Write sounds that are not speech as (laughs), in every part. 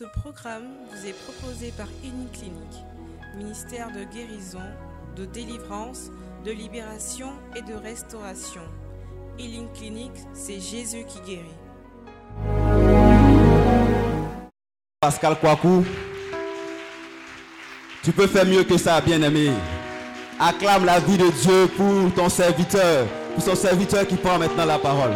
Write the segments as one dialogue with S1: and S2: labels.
S1: Ce programme vous est proposé par Clinique, ministère de guérison, de délivrance, de libération et de restauration. Healing Clinic, c'est Jésus qui guérit.
S2: Pascal Kouakou, tu peux faire mieux que ça, bien-aimé. Acclame la vie de Dieu pour ton serviteur, pour son serviteur qui prend maintenant la parole.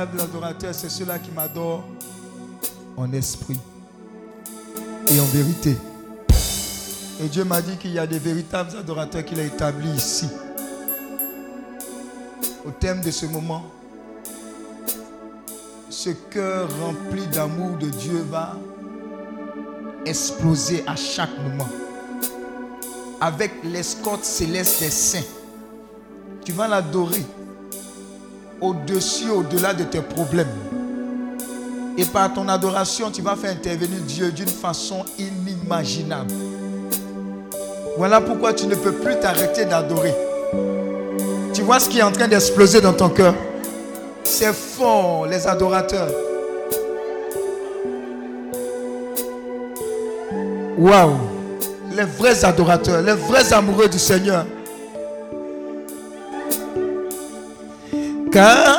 S3: Adorateurs, c'est ceux-là qui m'adorent en esprit et en vérité. Et Dieu m'a dit qu'il y a des véritables adorateurs qu'il a établis ici. Au thème de ce moment, ce cœur rempli d'amour de Dieu va exploser à chaque moment. Avec l'escorte céleste des saints tu vas l'adorer au-dessus, au-delà de tes problèmes. Et par ton adoration, tu vas faire intervenir Dieu d'une façon inimaginable. Voilà pourquoi tu ne peux plus t'arrêter d'adorer. Tu vois ce qui est en train d'exploser dans ton cœur? C'est fort, les adorateurs. Waouh! Les vrais adorateurs, les vrais amoureux du Seigneur. Car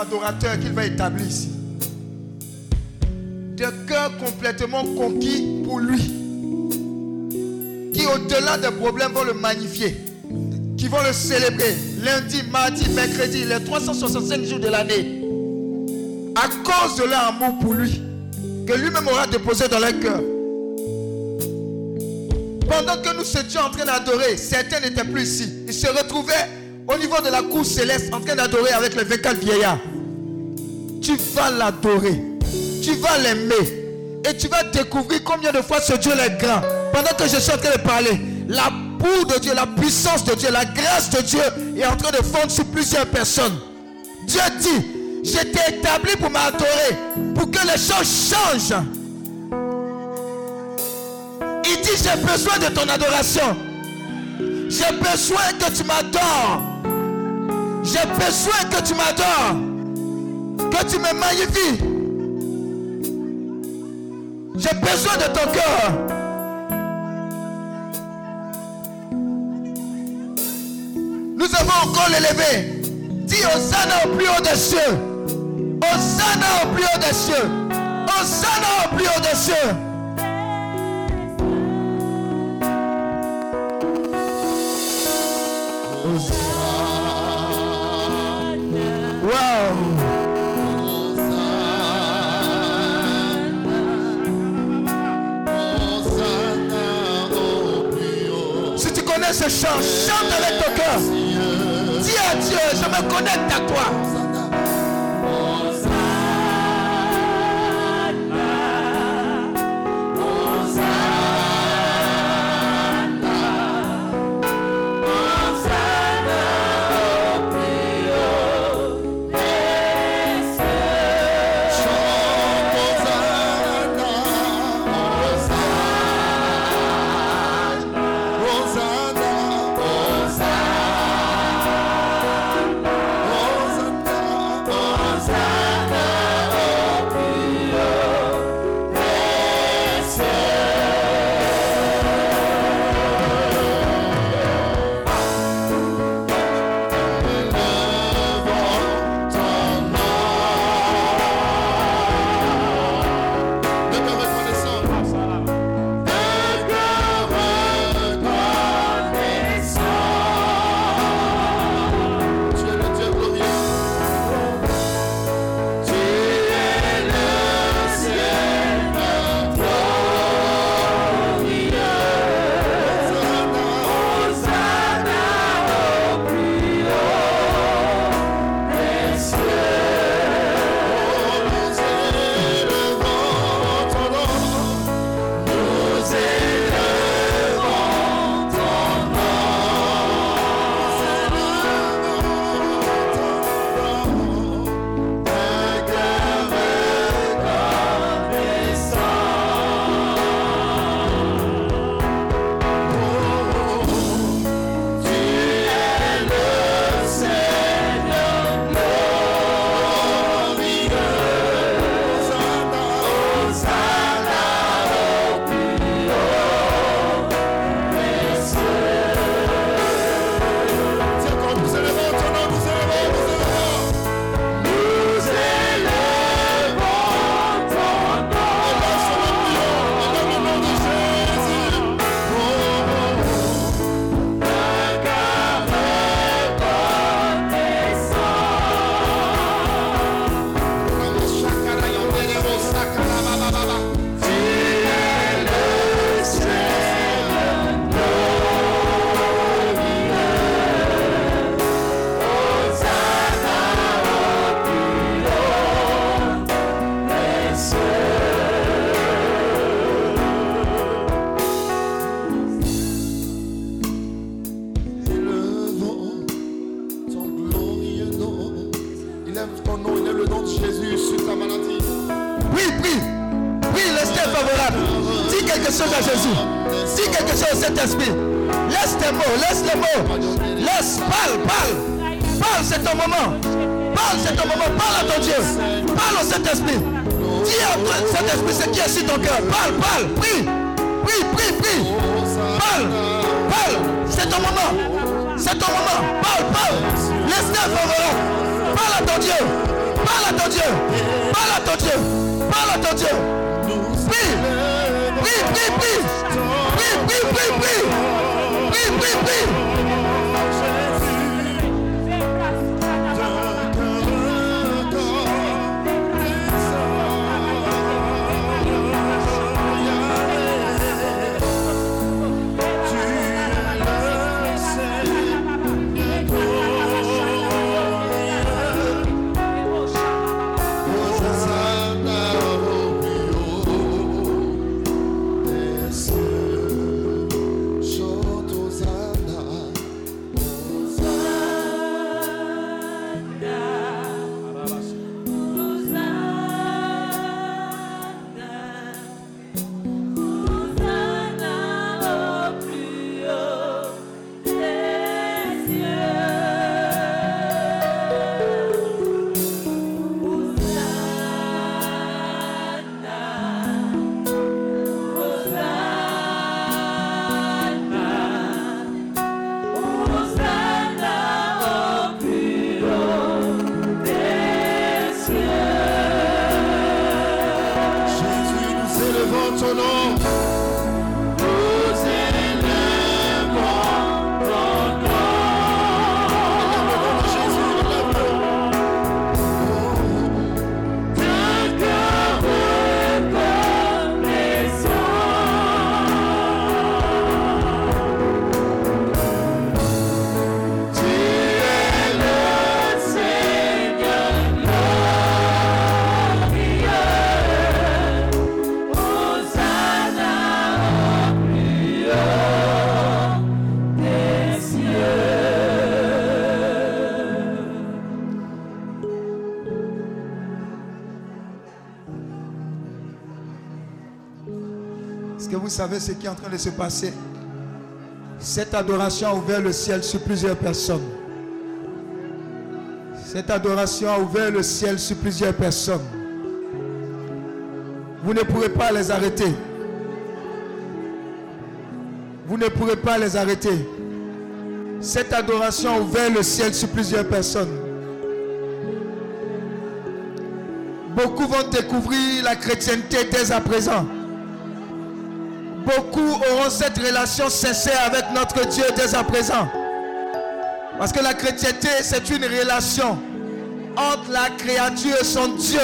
S4: adorateurs qu'il va établir ici. De cœurs complètement conquis pour lui. Qui au-delà des problèmes vont le magnifier. Qui vont le célébrer lundi, mardi, mercredi, les 365 jours de l'année. À cause de leur amour pour lui. Que lui-même aura déposé dans leur cœur. Pendant que nous étions en train d'adorer, certains n'étaient plus ici. Ils se retrouvaient au niveau de la cour céleste en train d'adorer avec les 24 vieillards. Tu vas l'adorer. Tu vas l'aimer. Et tu vas découvrir combien de fois ce Dieu est grand. Pendant que je suis en train de parler, la boue de Dieu, la puissance de Dieu, la grâce de Dieu est en train de fondre sur plusieurs personnes. Dieu dit, je t'ai établi pour m'adorer, pour que les choses changent. Il dit, j'ai besoin de ton adoration. J'ai besoin que tu m'adores. J'ai besoin que tu m'adores. Tu me magnifies. J'ai besoin de ton cœur. Nous avons encore l'élevé. Dis Hosanna au plus haut des cieux. Hosanna au plus haut des cieux. Hosanna au plus haut des cieux. Ce chant, chante avec ton cœur. Dis à Dieu, je me connecte à toi.
S3: Savez ce qui est en train de se passer Cette adoration a ouvert le ciel sur plusieurs personnes. Cette adoration a ouvert le ciel sur plusieurs personnes. Vous ne pourrez pas les arrêter. Vous ne pourrez pas les arrêter. Cette adoration a ouvert le ciel sur plusieurs personnes. Beaucoup vont découvrir la chrétienté dès à présent. Beaucoup auront cette relation sincère avec notre Dieu dès à présent. Parce que la chrétienté, c'est une relation entre la créature et son Dieu.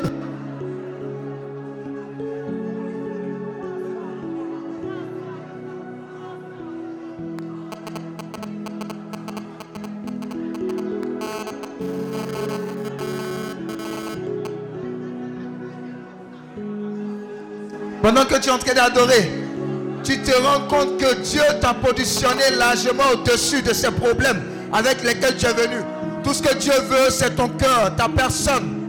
S3: Pendant que tu es en train d'adorer, tu te rends compte que Dieu t'a positionné largement au-dessus de ces problèmes avec lesquels tu es venu. Tout ce que Dieu veut, c'est ton cœur, ta personne.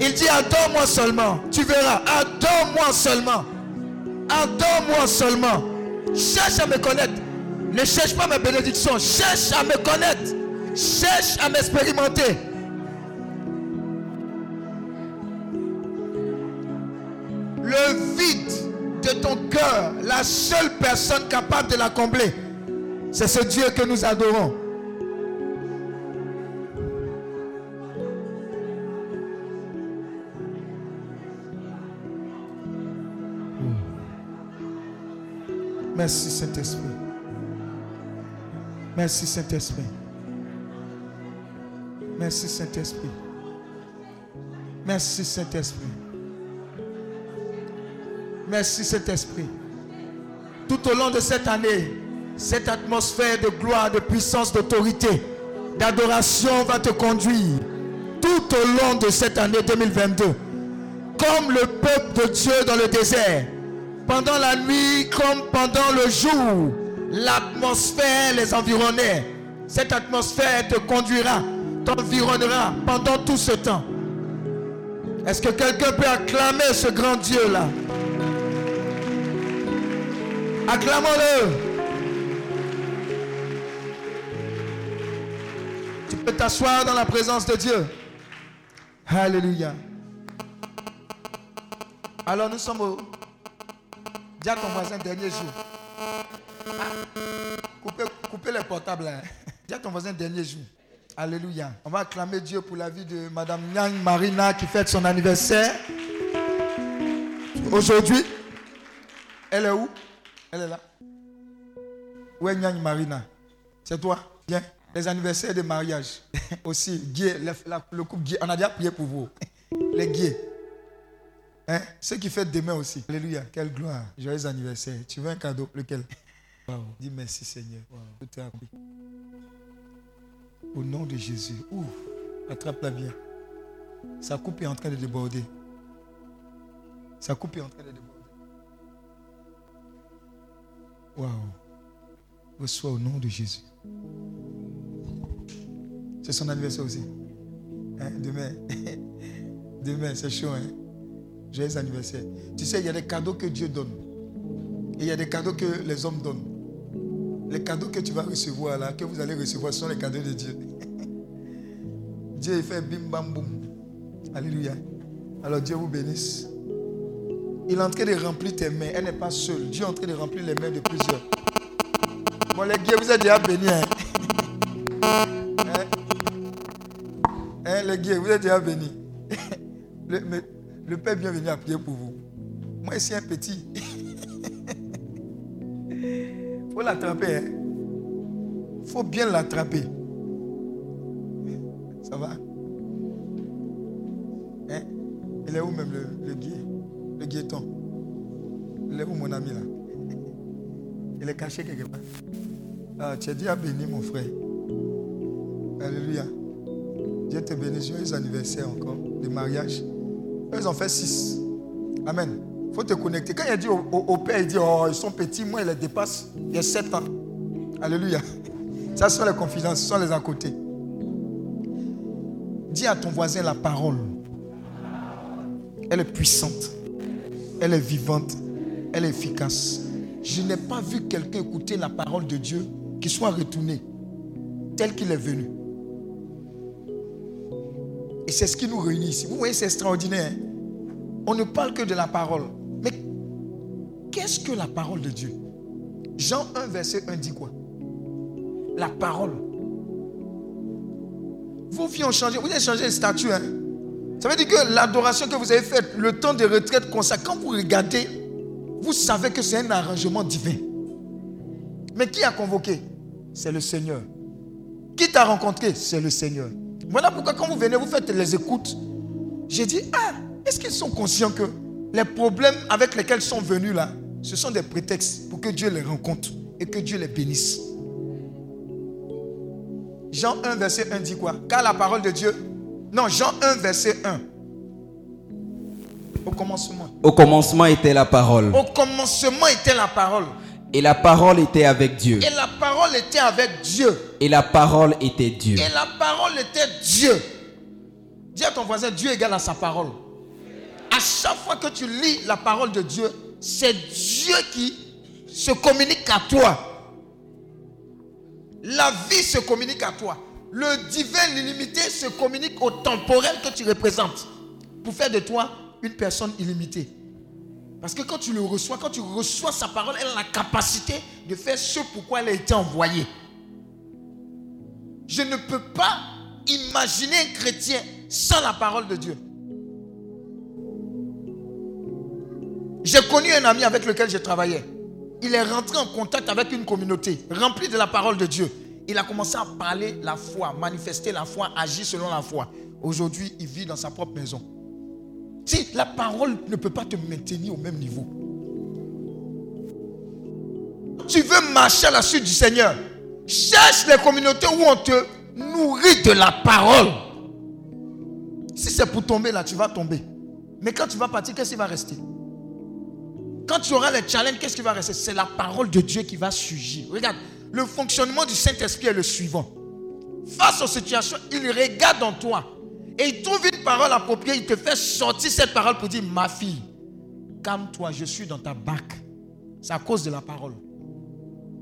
S3: Il dit, adore-moi seulement. Tu verras, adore-moi seulement. Adore-moi seulement. Cherche à me connaître. Ne cherche pas mes bénédictions. Cherche à me connaître. Cherche à m'expérimenter. Ton cœur, la seule personne capable de la combler, c'est ce Dieu que nous adorons. Merci Saint-Esprit. Merci Saint-Esprit. Merci Saint-Esprit. Merci Saint-Esprit. Merci Saint-Esprit. Tout au long de cette année, cette atmosphère de gloire, de puissance, d'autorité, d'adoration va te conduire tout au long de cette année 2022. Comme le peuple de Dieu dans le désert. Pendant la nuit comme pendant le jour, l'atmosphère les environnait. Cette atmosphère te conduira, t'environnera pendant tout ce temps. Est-ce que quelqu'un peut acclamer ce grand Dieu-là? Acclamons-le. Tu peux t'asseoir dans la présence de Dieu. Alléluia. Alors nous sommes au... Dis à ton voisin dernier jour. Ah, coupez, les portables. Hein. Dis à ton voisin dernier jour. Alléluia. On va acclamer Dieu pour la vie de Madame Nyang Marina qui fête son anniversaire. Aujourd'hui, elle est où? Elle est là. Où est Nyang Marina? C'est toi? Viens. Les anniversaires de mariage. (laughs) Aussi, Guy, le, couple Guy. On a déjà prié pour vous. (laughs) Les Guy. Hein? Ceux qui fêtent demain aussi. Alléluia. Quelle gloire. Joyeux anniversaire. Tu veux un cadeau? Lequel? (laughs) Wow. Dis merci Seigneur. Wow. Tout est accompli. Au nom de Jésus. Ouh. Attrape-la bien. Sa coupe est en train de déborder. Sa coupe est en train de déborder. Waouh. Reçois au nom de Jésus. C'est son anniversaire aussi. Hein, Demain. (laughs) Demain, c'est chaud. Hein? Joyeux anniversaire. Tu sais, il y a des cadeaux que Dieu donne. Et il y a des cadeaux que les hommes donnent. Les cadeaux que tu vas recevoir là, que vous allez recevoir, sont les cadeaux de Dieu. (laughs) Dieu, fait bim bam boum. Alléluia. Alors Dieu vous bénisse. Il est en train de remplir tes mains. Elle n'est pas seule. Dieu est en train de remplir les mains de plusieurs. Bon, les guerres, vous êtes déjà bénis. Hein? Hein? Hein, les guerres, vous êtes déjà bénis. (laughs) Le, Père bien venu à prier pour vous. Moi, ici, un petit. Il (laughs) faut l'attraper. Il faut bien l'attraper. Ça va? Hein? Il est où même? Tu as dit à béni mon frère. Alléluia. Dieu te bénisse. Joyeux anniversaire encore de mariage. Ils ont fait six. Amen. Il faut te connecter. Quand il dit au, père, il dit Oh, ils sont petits, moi, il les dépasse. Il y a sept ans. Alléluia. Ça, ce sont les confidences, ce sont les à côté. Dis à ton voisin la parole. Elle est puissante. Elle est vivante. Elle est efficace. Je n'ai pas vu quelqu'un écouter la parole de Dieu qui soit retourné tel qu'il est venu. Et c'est ce qui nous réunit ici. Vous voyez, c'est extraordinaire. hein? On ne parle que de la parole. Mais qu'est-ce que la parole de Dieu? Jean 1, verset 1 dit quoi? La parole. Vos vies ont changé. Vous avez changé de statut. Hein? Ça veut dire que l'adoration que vous avez faite, le temps de retraite consacré, quand vous regardez, vous savez que c'est un arrangement divin. Mais qui a convoqué? C'est le Seigneur. Qui t'a rencontré? C'est le Seigneur. Voilà pourquoi quand vous venez, vous faites les écoutes. J'ai dit, ah, est-ce qu'ils sont conscients que les problèmes avec lesquels ils sont venus là, ce sont des prétextes pour que Dieu les rencontre et que Dieu les bénisse? Jean 1, verset 1 dit quoi? Car la parole de Dieu. Non, Jean 1, verset 1. Au commencement.
S5: Au commencement était la parole.
S3: Au commencement était la parole.
S5: Et la parole était avec Dieu.
S3: Et la parole était avec Dieu.
S5: Et la parole était Dieu.
S3: Et la parole était Dieu. Dis à ton voisin, Dieu égale à sa parole. À chaque fois que tu lis la parole de Dieu, c'est Dieu qui se communique à toi. La vie se communique à toi. Le divin, l'illimité se communique au temporel que tu représentes. Pour faire de toi une personne illimitée. Parce que quand tu le reçois, quand tu reçois sa parole, elle a la capacité de faire ce pourquoi elle a été envoyée. Je ne peux pas imaginer un chrétien sans la parole de Dieu. J'ai connu un ami avec lequel je travaillais. Il est rentré en contact avec une communauté remplie de la parole de Dieu. Il a commencé à parler la foi, manifester la foi, agir selon la foi. Aujourd'hui, il vit dans sa propre maison. Si la parole ne peut pas te maintenir au même niveau. Tu veux marcher à la suite du Seigneur. Cherche les communautés où on te nourrit de la parole. Si c'est pour tomber là, tu vas tomber. Mais quand tu vas partir, qu'est-ce qui va rester? Quand tu auras les challenges, qu'est-ce qui va rester? C'est la parole de Dieu qui va surgir. Regarde, le fonctionnement du Saint-Esprit est le suivant. Face aux situations, il regarde en toi. Et il trouve une parole appropriée. Il te fait sortir cette parole pour dire, ma fille, calme-toi, je suis dans ta barque. C'est à cause de la parole.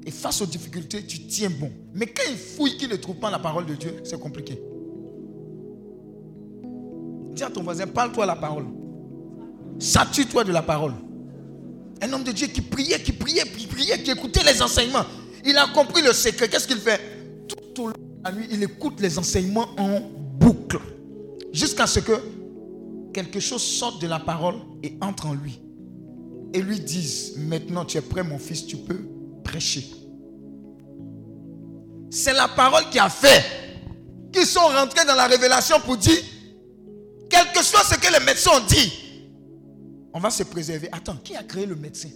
S3: Et face aux difficultés, tu tiens bon. Mais quand il fouille qu'il ne trouve pas la parole de Dieu, c'est compliqué. Dis à ton voisin, parle-toi la parole. Sature-toi de la parole. Un homme de Dieu qui priait, qui priait, qui priait, qui écoutait les enseignements. Il a compris le secret. Qu'est-ce qu'il fait? Tout au long de la nuit, il écoute les enseignements en boucle. Jusqu'à ce que quelque chose sorte de la parole et entre en lui. Et lui dise, maintenant tu es prêt mon fils, tu peux prêcher. C'est la parole qui a fait qu'ils sont rentrés dans la révélation pour dire, quel que soit ce que les médecins ont dit, on va se préserver. Attends, qui a créé le médecin?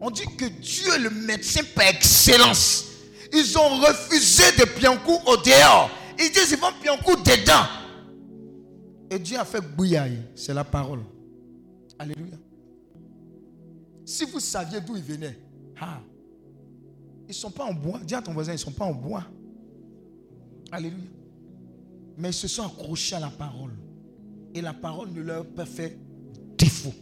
S3: On dit que Dieu est le médecin par excellence. Ils ont refusé de Piancou au dehors. Ils disent ils vont Piancou dedans. Et Dieu a fait bouillaille. C'est la parole. Alléluia. Si vous saviez d'où ils venaient, ah, ils ne sont pas en bois. Dis à ton voisin, ils ne sont pas en bois. Alléluia. Mais ils se sont accrochés à la parole. Et la parole ne leur a pas fait défaut.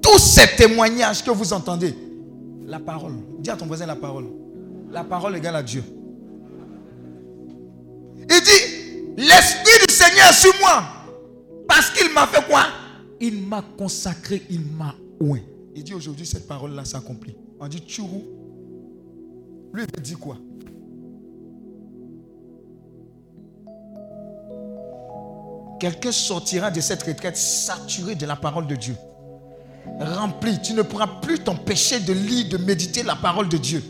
S3: Tous ces témoignages que vous entendez, la parole. Dis à ton voisin la parole. La parole égale à Dieu. Il dit, l'Esprit du Seigneur est sur moi. Parce qu'il m'a fait quoi? Il m'a consacré, il m'a oué. Il dit aujourd'hui, cette parole-là s'accomplit. On dit tchourou. Lui, il dit quoi? Quelqu'un sortira de cette retraite saturé de la parole de Dieu. Rempli. Tu ne pourras plus t'empêcher de lire, de méditer la parole de Dieu.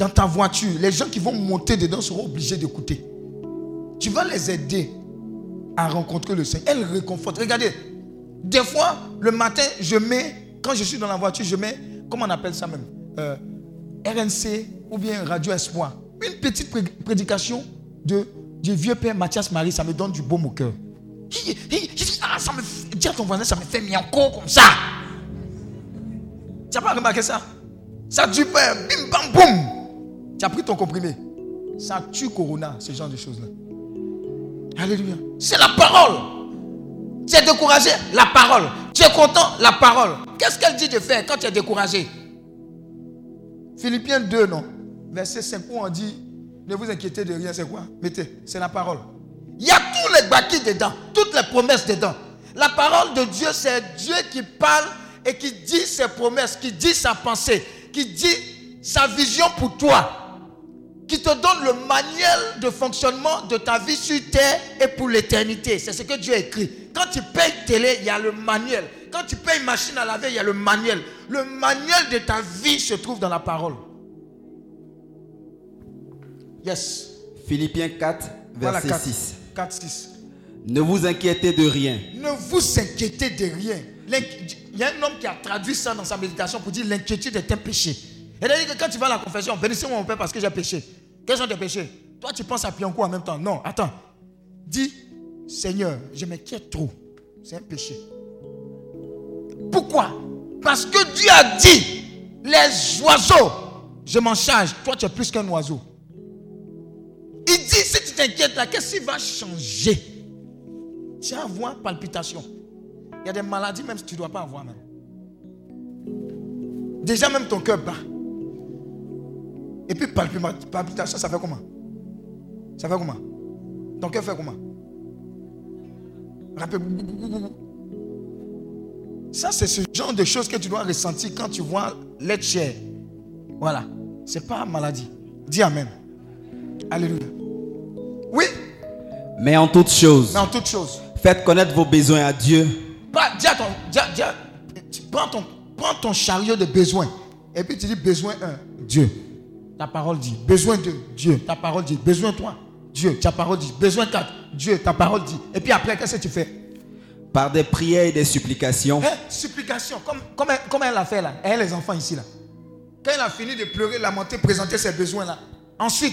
S3: Dans ta voiture, les gens qui vont monter dedans seront obligés d'écouter. Tu vas les aider à rencontrer le Seigneur. Elle réconforte. Regardez, des fois, le matin, je mets, quand je suis dans la voiture, je mets, comment on appelle ça même Euh, RNC ou bien Radio Espoir. Une petite pré- prédication de, du vieux père Mathias Marie, ça me donne du baume au cœur. Hi, ah, ça me, dis à ton voisin, ça me fait mianco comme ça. Tu n'as pas remarqué ça? Ça tue pas, bim bam boum. Tu as pris ton comprimé. Ça tue Corona, ce genre de choses-là. Alléluia. C'est la parole. Tu es découragé, la parole. Tu es content, la parole. Qu'est-ce qu'elle dit de faire quand tu es découragé? Philippiens 2, non Verset 5 où on dit Ne vous inquiétez de rien, c'est quoi? Mettez, c'est la parole. Il y a tous les bâtis dedans, toutes les promesses dedans. La parole de Dieu, c'est Dieu qui parle et qui dit ses promesses, qui dit sa pensée, qui dit sa vision pour toi qui te donne le manuel de fonctionnement de ta vie sur terre et pour l'éternité. C'est ce que Dieu a écrit. Quand tu payes télé, il y a le manuel. Quand tu payes machine à laver, il y a le manuel. Le manuel de ta vie se trouve dans la parole. Yes.
S5: Philippiens 4,
S3: Voilà
S5: verset
S3: 4,
S5: 6.
S3: 4, 6.
S5: Ne vous inquiétez de rien.
S3: Ne vous inquiétez de rien. Il y a un homme qui a traduit ça dans sa méditation pour dire l'inquiétude est un péché. Et il a dit que quand tu vas à la confession, bénissez-moi mon Père parce que j'ai péché. Quels sont tes péchés Toi, tu penses à Pianco en même temps. Non, attends. Dis, Seigneur, je m'inquiète trop. C'est un péché. Pourquoi? Parce que Dieu a dit, les oiseaux, je m'en charge. Toi, tu es plus qu'un oiseau. Il dit, si tu t'inquiètes là, qu'est-ce qui va changer Tu vas avoir palpitation. Il y a des maladies même si tu ne dois pas avoir même. Déjà même ton cœur bat. Et puis palpitation, ça fait comment? Ça fait comment? Ton cœur fait comment? Rappel- Ça, c'est ce genre de choses que tu dois ressentir quand tu vois l'être chair. Voilà. C'est pas maladie. Dis Amen. Alléluia. Oui,
S5: Mais en toutes choses,
S3: mais en toute chose.
S5: faites connaître vos besoins à Dieu
S3: Pas- dis à ton, dis à- dis à- prends, ton, prends ton chariot de besoin. Et puis tu dis besoin 1, Dieu. Ta parole dit. Besoin 2, Dieu. Ta parole dit. Besoin 3, Dieu. Ta parole dit. Besoin 4, Dieu. Ta parole dit. Et puis après, qu'est-ce que tu fais?
S5: Par des prières et des supplications.
S3: Hein? Supplication. Comme, comme, elle, comme elle l'a fait là. Elle, les enfants ici là. Quand elle a fini de pleurer, lamenter, présenter ses besoins là. Ensuite,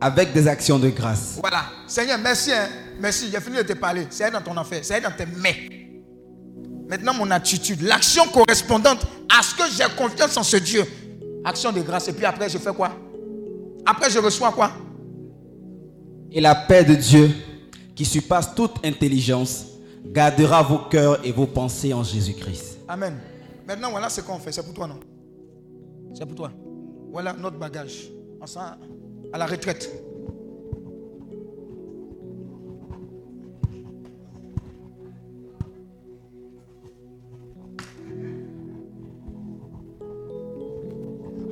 S5: avec des actions de grâce.
S3: voilà. Seigneur, merci. hein. Merci. J'ai fini de te parler. C'est dans ton affaire. C'est dans tes mains. Maintenant, mon attitude, l'action correspondante à ce que j'ai confiance en ce Dieu. Action de grâce. Et puis après, je fais quoi? Après, je reçois quoi?
S5: Et la paix de Dieu, qui surpasse toute intelligence, gardera vos cœurs et vos pensées en Jésus-Christ.
S3: Amen. Maintenant, voilà ce qu'on fait. C'est pour toi, non? C'est pour toi. Voilà notre bagage. On s'en à la retraite.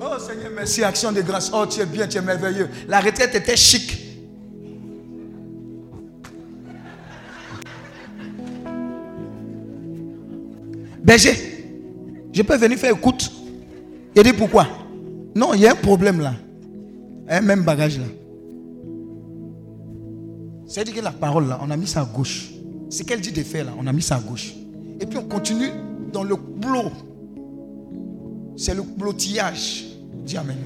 S3: Oh Seigneur, merci, action de grâce. Oh, tu es bien, tu es merveilleux. La retraite était chic. Berger, je peux venir faire écoute. Il dit pourquoi? Non, il y a un problème là. Un même bagage là. C'est-à-dire que la parole là, on a mis ça à gauche. Ce qu'elle dit de faire là, on a mis ça à gauche. Et puis on continue dans le blot. C'est le blottillage. Dis Amen.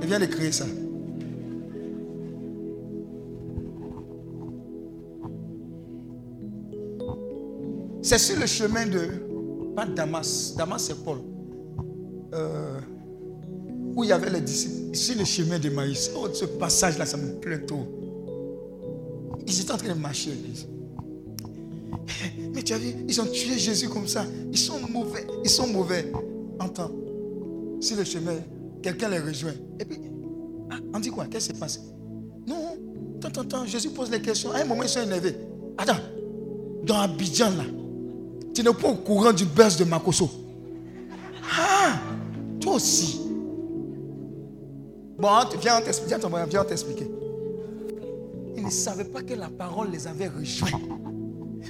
S3: Elle vient de créer ça. C'est sur le chemin de. Pas Damas. Damas, c'est Paul. Euh, où il y avait les disciples. Sur le chemin de Maïs. Oh, ce passage-là, ça me plaît trop. Ils étaient en train de marcher. Mais tu as vu, ils ont tué Jésus comme ça. Ils sont mauvais. Ils sont mauvais. Entends. Sur le chemin, quelqu'un les rejoint. Et puis, ah, on dit quoi? Qu'est-ce qui se passe Non. Attends, attends, Jésus pose les questions. À un moment, ils sont énervés. Attends. Dans Abidjan, là, tu n'es pas au courant du buzz de Makoso. Ah, toi aussi. Bon, viens, on t'explique. Viens, on t'expliquer. Ils ne savaient pas que la parole les avait rejoints.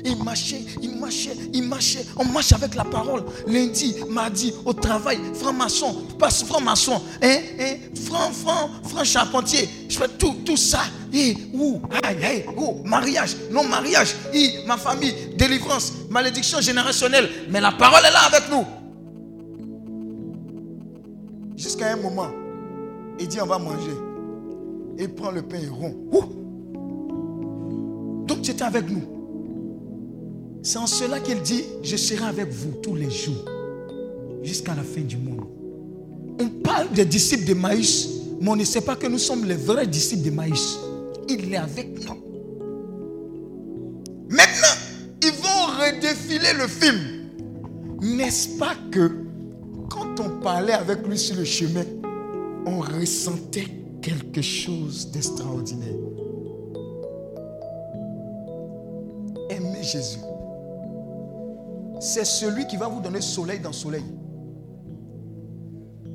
S3: Ils marchaient, ils marchaient, ils marchaient. On marche avec la parole. Lundi, mardi, au travail, franc-maçon, passe franc-maçon, hein, hein, franc, franc, franc charpentier. Je fais tout, tout ça. Et, ouh, aïe, aïe, ouh, mariage, non mariage, et, ma famille, délivrance, malédiction générationnelle. Mais la parole est là avec nous. Jusqu'à un moment, il dit on va manger. Il prend le pain et rond. Ouh. Donc tu étais avec nous. C'est en cela qu'il dit, je serai avec vous tous les jours, jusqu'à la fin du monde. On parle des disciples de Maïs, mais on ne sait pas que nous sommes les vrais disciples de Maïs. Il est avec nous. Maintenant, ils vont redéfiler le film. N'est-ce pas que quand on parlait avec lui sur le chemin, on ressentait quelque chose d'extraordinaire? Aimez Jésus. C'est celui qui va vous donner soleil dans soleil.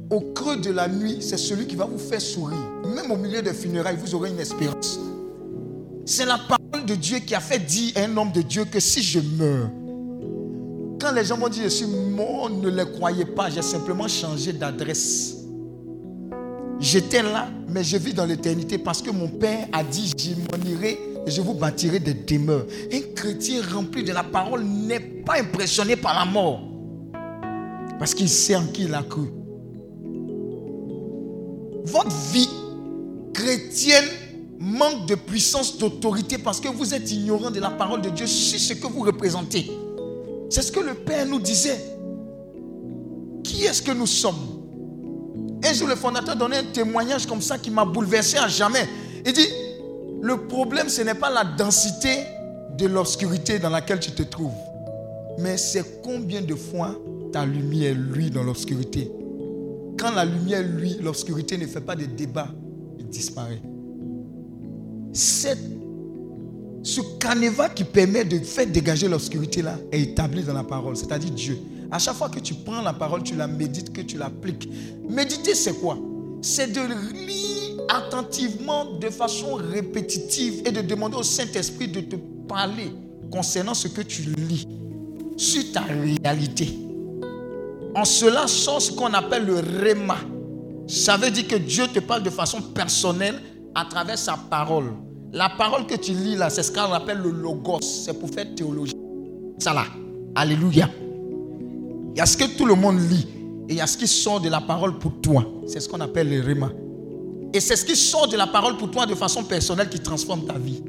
S3: Au creux de la nuit, c'est celui qui va vous faire sourire. Même au milieu des funérailles, vous aurez une espérance. C'est la parole de Dieu qui a fait dire à un homme de Dieu que si je meurs, quand les gens vont dire je suis mort, ne les croyez pas, j'ai simplement changé d'adresse. J'étais là, mais je vis dans l'éternité parce que mon Père a dit, je m'en irai je vous bâtirai des demeures. Un chrétien rempli de la parole n'est pas impressionné par la mort. Parce qu'il sait en qui il a cru. Votre vie chrétienne manque de puissance, d'autorité parce que vous êtes ignorant de la parole de Dieu sur ce que vous représentez. C'est ce que le Père nous disait. Qui est-ce que nous sommes? Un jour, le fondateur donnait un témoignage comme ça qui m'a bouleversé à jamais. Il dit, le problème, ce n'est pas la densité de l'obscurité dans laquelle tu te trouves, mais c'est combien de fois ta lumière luit dans l'obscurité. Quand la lumière luit, l'obscurité ne fait pas de débat, il disparaît. Ce canevas qui permet de faire dégager l'obscurité là est établi dans la parole, c'est-à-dire Dieu. À chaque fois que tu prends la parole, tu la médites, que tu l'appliques. Méditer, c'est quoi? C'est de lire attentivement, de façon répétitive et de demander au Saint-Esprit de te parler concernant ce que tu lis sur ta réalité. En cela sort ce qu'on appelle le réma. Ça veut dire que Dieu te parle de façon personnelle à travers sa parole. La parole que tu lis là, c'est ce qu'on appelle le logos. C'est pour faire théologie. Ça là. Alléluia. Il y a ce que tout le monde lit et il y a ce qui sort de la parole pour toi. C'est ce qu'on appelle le réma. Et c'est ce qui sort de la parole pour toi de façon personnelle qui transforme ta vie.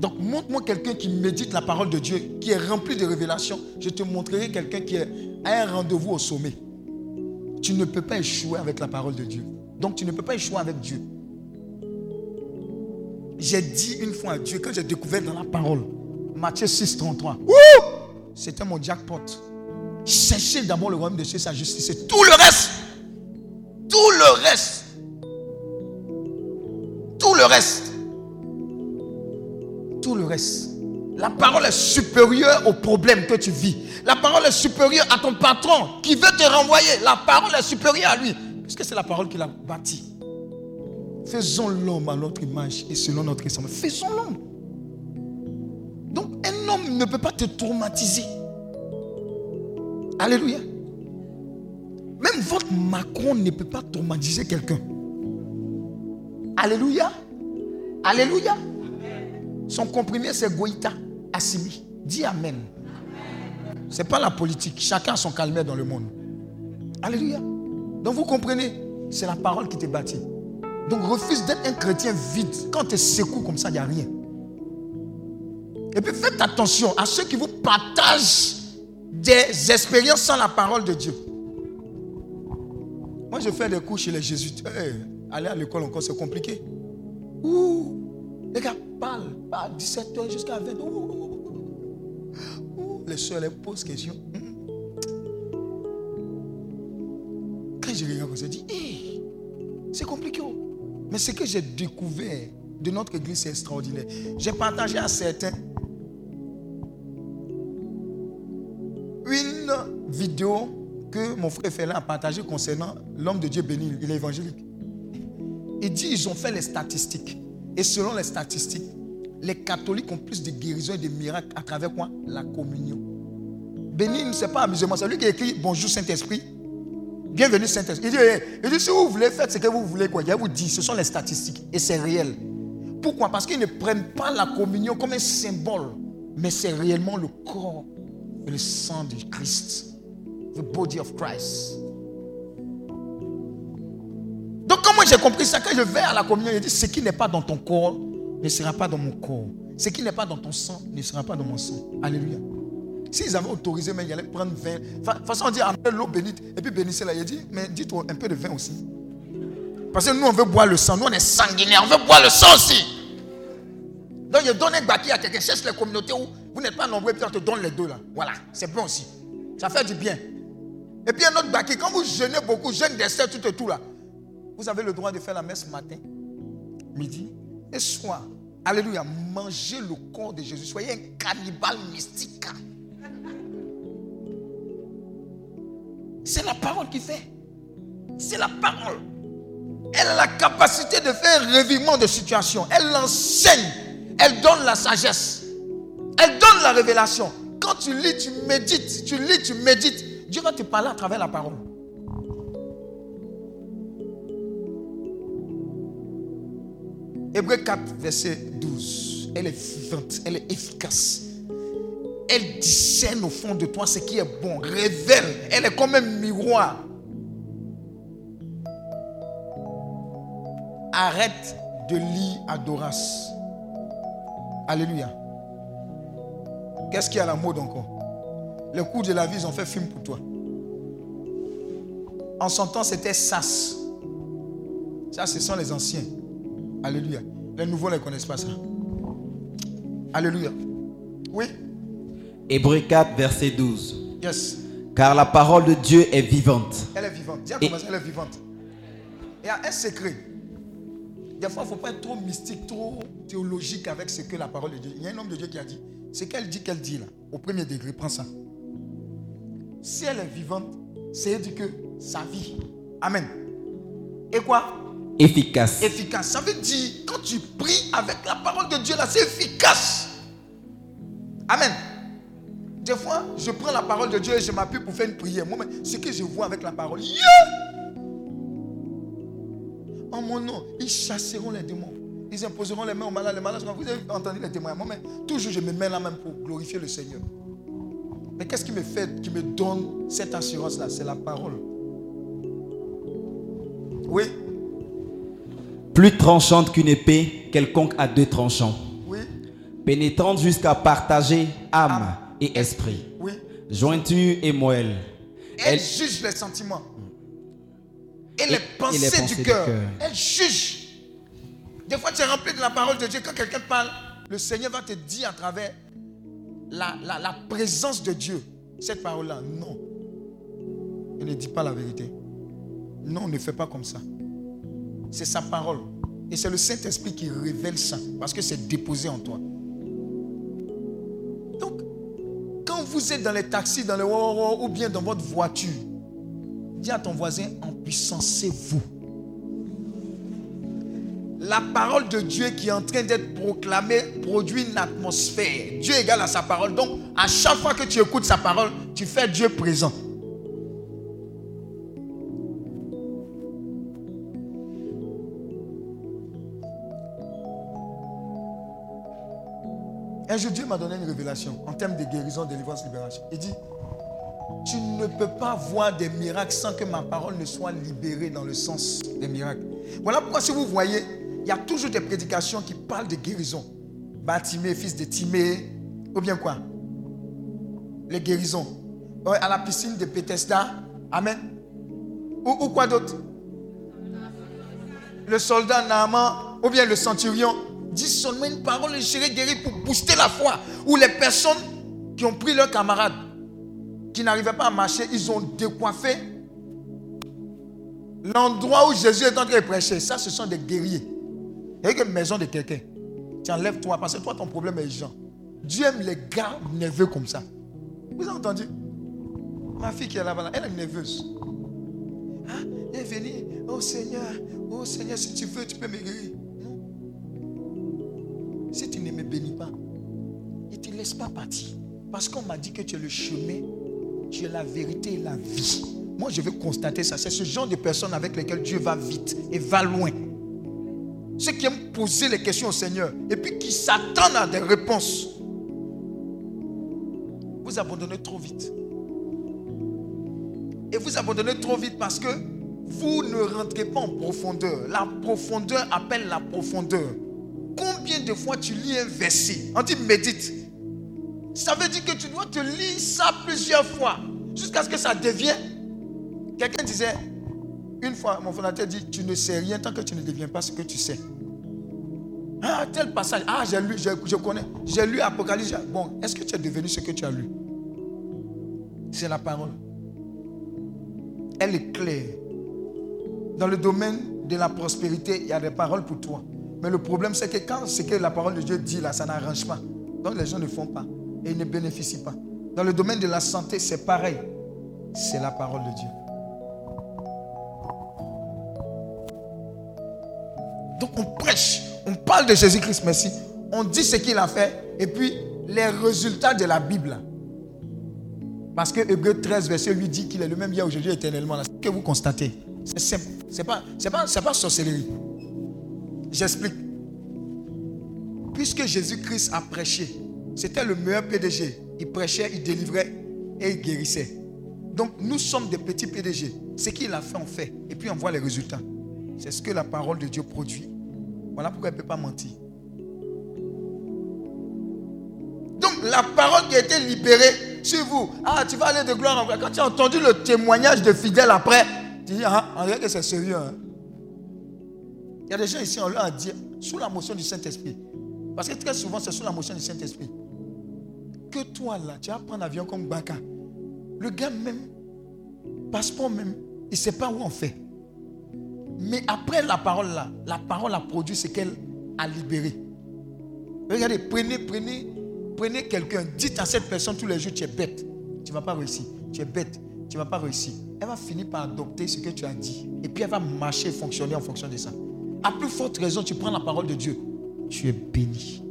S3: Donc montre-moi quelqu'un qui médite la parole de Dieu, qui est rempli de révélations. Je te montrerai quelqu'un qui a un rendez-vous au sommet. Tu ne peux pas échouer avec la parole de Dieu. Donc tu ne peux pas échouer avec Dieu. J'ai dit une fois à Dieu, quand j'ai découvert dans la parole, Matthieu 6, 33, c'était mon jackpot. Cherchez d'abord le royaume de Dieu, sa justice. Et tout le reste, le reste, tout le reste, La parole est supérieure au problème que tu vis. La parole est supérieure à ton patron qui veut te renvoyer. La parole est supérieure à lui. Puisque c'est la parole qu'il a bâtie? Faisons l'homme à notre image et selon notre semblance. Faisons l'homme. Donc un homme ne peut pas te traumatiser. Alléluia. Même votre Macron ne peut pas traumatiser quelqu'un. Alléluia. Alléluia. Son comprimé, c'est Goïta Assimi. Dis Amen. Ce n'est pas la politique. Chacun a son calvaire dans le monde. Alléluia. Donc vous comprenez, c'est la parole qui te bâtit. Donc refuse d'être un chrétien vide. Quand tu es secoué comme ça, il n'y a rien. Et puis faites attention à ceux qui vous partagent des expériences sans la parole de Dieu. Moi, je fais des cours chez les jésuites. Aller à l'école encore, c'est compliqué. Ouh, les gars parlent, parlent 17h jusqu'à 20h. Ouh, ouh, les soeurs les posent questions? Quand je regarde, je dis, hey, c'est compliqué. oh. Mais ce que j'ai découvert de notre église, c'est extraordinaire. J'ai partagé à certains une vidéo que mon frère Fela a partagée concernant l'homme de Dieu béni, il est évangélique. Il dit ils ont fait les statistiques. Et selon les statistiques, les catholiques ont plus de guérisons et de miracles à travers quoi? La communion. Béni, ce n'est pas amusement. C'est lui qui écrit Bonjour Saint-Esprit. Bienvenue Saint-Esprit. Il dit, il dit, si vous voulez, faites ce que vous voulez. Quoi. Il vous dit, ce sont les statistiques. Et c'est réel. Pourquoi? Parce qu'ils ne prennent pas la communion comme un symbole. Mais c'est réellement le corps et le sang de Christ. The body of Christ. Comment j'ai compris ça Quand je vais à la communion, il dit ce qui n'est pas dans ton corps ne sera pas dans mon corps. Ce qui n'est pas dans ton sang ne sera pas dans mon sang. Alléluia. S'ils avaient autorisé, mais ils allaient prendre 20. De toute façon, on dit amenez l'eau bénite et puis bénissez la Il dit, mais dites-toi un peu de vin aussi. Parce que nous, on veut boire le sang. Nous, on est sanguinaire. On veut boire le sang aussi. Donc, je donne un baki à quelqu'un. Cherche les communautés où vous n'êtes pas nombreux, puis on te donne les deux là. Voilà, c'est bon aussi. Ça fait du bien. Et puis un autre baki, quand vous jeûnez beaucoup, jeûne dessert, tout et tout là, vous avez le droit de faire la messe matin, midi et soir. Alléluia. Mangez le corps de Jésus. Soyez un cannibale mystique. C'est la parole qui fait. C'est la parole. Elle a la capacité de faire un revirement de situation. Elle enseigne. Elle donne la sagesse. Elle donne la révélation. Quand tu lis, tu médites. Tu lis, tu médites. Dieu va te parler à travers la parole. Hébreu 4, verset 12. Elle est vivante, elle est efficace. Elle discerne au fond de toi ce qui est bon, révèle. Elle est comme un miroir. Arrête de lire Adoras. Alléluia. Qu'est-ce qui est à la mode encore? Les coups de la vie, ils ont fait film pour toi. En son temps, c'était SAS. Ça, ce sont les anciens. Alléluia. Les nouveaux ne connaissent pas ça. Alléluia. Oui.
S5: Hébreu 4, verset 12.
S3: Yes.
S5: Car la parole de Dieu est vivante.
S3: Elle est vivante. Dis à
S5: Et-
S3: elle est vivante. Il y a un secret. Des fois, il ne faut pas être trop mystique, trop théologique avec ce que la parole de Dieu. Il y a un homme de Dieu qui a dit ce qu'elle dit, qu'elle dit là, au premier degré, prends ça. Si elle est vivante, c'est dire que ça vit. Amen. Et quoi?
S5: Efficace.
S3: Efficace. Ça veut dire, quand tu pries avec la parole de Dieu là, c'est efficace. Amen. Des fois, je prends la parole de Dieu et je m'appuie pour faire une prière. Moi, ce que je vois avec la parole, yeah! en mon nom, ils chasseront les démons. Ils imposeront les mains aux malades. Les malades Vous avez entendu les témoins. Moi, mais toujours, je me mets là même pour glorifier le Seigneur. Mais qu'est-ce qui me fait, qui me donne cette assurance-là? C'est la parole. Oui,
S5: Plus tranchante qu'une épée, quelconque à deux tranchants.
S3: oui,
S5: Pénétrante jusqu'à partager âme
S3: Âme.
S5: et esprit.
S3: oui.
S5: Jointure et moelle.
S3: Elle,
S5: Elle-
S3: juge les sentiments. Et,
S5: Et-
S3: les
S5: et
S3: pensées,
S5: les pensées
S3: du cœur. Elle juge. Des fois, tu es rempli de la parole de Dieu. Quand quelqu'un parle, le Seigneur va te dire à travers la, la- la présence de Dieu, cette parole-là, non. Elle ne dit pas la vérité. Non, ne fais pas comme ça. C'est sa parole. Et c'est le Saint-Esprit qui révèle ça. Parce que c'est déposé en toi. vous êtes dans les taxis, dans les ou bien dans votre voiture, dis à ton voisin, empuissancez-vous. La parole de Dieu qui est en train d'être proclamée produit une atmosphère. Dieu est égal à sa parole. Donc, à chaque fois que tu écoutes sa parole, tu fais Dieu présent. Un jour, Dieu m'a donné une révélation en termes de guérison, délivrance, libération. Il dit, tu ne peux pas voir des miracles sans que ma parole ne soit libérée dans le sens des miracles. Voilà pourquoi si vous voyez, il y a toujours des prédications qui parlent de guérison. Batimé, fils de Timée, ou bien quoi? Les guérisons. À la piscine de Bethesda. Amen. Ou, ou quoi d'autre? Le soldat Naaman, ou bien le centurion, seulement une parole et serai guéri pour booster la foi. Ou les personnes qui ont pris leurs camarades, qui n'arrivaient pas à marcher, ils ont décoiffé l'endroit où Jésus est en train de prêcher. Ça, ce sont des guerriers. Et une maison de quelqu'un. Tu enlèves toi, parce que toi, ton problème est Jean. Dieu aime les gars nerveux comme ça. Vous avez entendu? Ma fille qui est là-bas, là, elle est nerveuse. Hein? Elle est venue. Oh Seigneur, oh Seigneur, si tu veux, tu peux me guérir. Si tu ne me bénis pas, il ne te laisse pas partir. Parce qu'on m'a dit que tu es le chemin, tu es la vérité et la vie. Moi, je veux constater ça. C'est ce genre de personnes avec lesquelles Dieu va vite et va loin. Ceux qui aiment poser les questions au Seigneur et puis qui s'attendent à des réponses. Vous abandonnez trop vite. Et vous abandonnez trop vite parce que vous ne rentrez pas en profondeur. La profondeur appelle la profondeur. Combien de fois tu lis un verset On dit médite. Ça veut dire que tu dois te lire ça plusieurs fois jusqu'à ce que ça devienne. Quelqu'un disait, une fois, mon fondateur dit, tu ne sais rien tant que tu ne deviens pas ce que tu sais. Ah, tel passage, ah, j'ai lu, je, je connais, j'ai lu Apocalypse. Bon, est-ce que tu es devenu ce que tu as lu? C'est la parole. Elle est claire. Dans le domaine de la prospérité, il y a des paroles pour toi. Mais le problème, c'est que quand ce que la parole de Dieu dit là, ça n'arrange pas. Donc les gens ne font pas et ils ne bénéficient pas. Dans le domaine de la santé, c'est pareil. C'est la parole de Dieu. Donc on prêche, on parle de Jésus-Christ, merci. On dit ce qu'il a fait et puis les résultats de la Bible. Parce que Hébreu 13, verset 8 dit qu'il est le même hier, aujourd'hui, éternellement. Là. Que vous constatez? C'est simple. Ce n'est pas, pas, pas sorcellerie. J'explique. Puisque Jésus-Christ a prêché, c'était le meilleur PDG. Il prêchait, il délivrait et il guérissait. Donc nous sommes des petits PDG. Ce qu'il a fait, on fait. Et puis on voit les résultats. C'est ce que la parole de Dieu produit. Voilà pourquoi elle ne peut pas mentir. Donc la parole qui a été libérée sur vous. Ah, tu vas aller de gloire en gloire. Quand tu as entendu le témoignage de fidèles après, tu dis, ah, en réalité c'est sérieux. hein. Il y a des gens ici, on leur a dit, sous la motion du Saint-Esprit. Parce que très souvent, c'est sous la motion du Saint-Esprit. Que toi, là, tu vas prendre l'avion comme Baka. Le gars même, passeport même, il ne sait pas où on fait. Mais après la parole là, la parole a produit ce qu'elle a libéré. Regardez, prenez, prenez, prenez quelqu'un, dites à cette personne tous les jours, tu es bête. Tu ne vas pas réussir. Tu es bête. Tu ne vas pas réussir. Elle va finir par adopter ce que tu as dit. Et puis elle va marcher fonctionner en fonction de ça. À plus forte raison, tu prends la parole de Dieu. Tu es béni.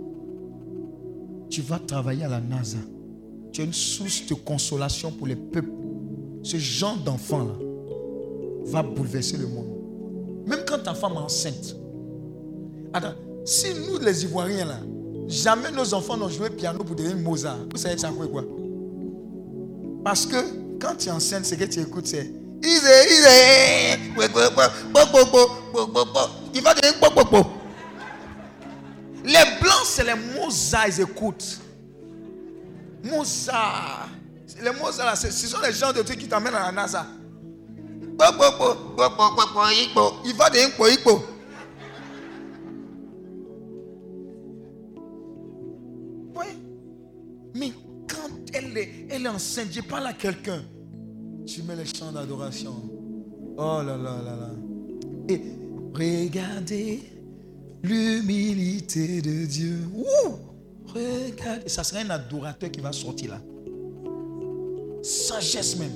S3: Tu vas travailler à la NASA. Tu es une source de consolation pour les peuples. Ce genre d'enfant là va bouleverser le monde. Même quand ta femme est enceinte. Attends, si nous les Ivoiriens là, jamais nos enfants n'ont joué piano pour devenir Mozart, vous savez ça quoi quoi Parce que quand tu es enceinte, ce que tu écoutes c'est. Il va devenir po, po, po. Les blancs, c'est les Mozart, ils écoutent. Mozart. Les Mozart, ce sont les gens de trucs qui t'amènent à la NASA. Ikpo. Il va devenir po, ikpo. Oui. Mais quand elle est, elle est enceinte, je parle à quelqu'un. Tu mets les chants d'adoration. Oh là là là là. Et regardez l'humilité de Dieu. Ouh, regardez. Ça serait un adorateur qui va sortir là. Sagesse même.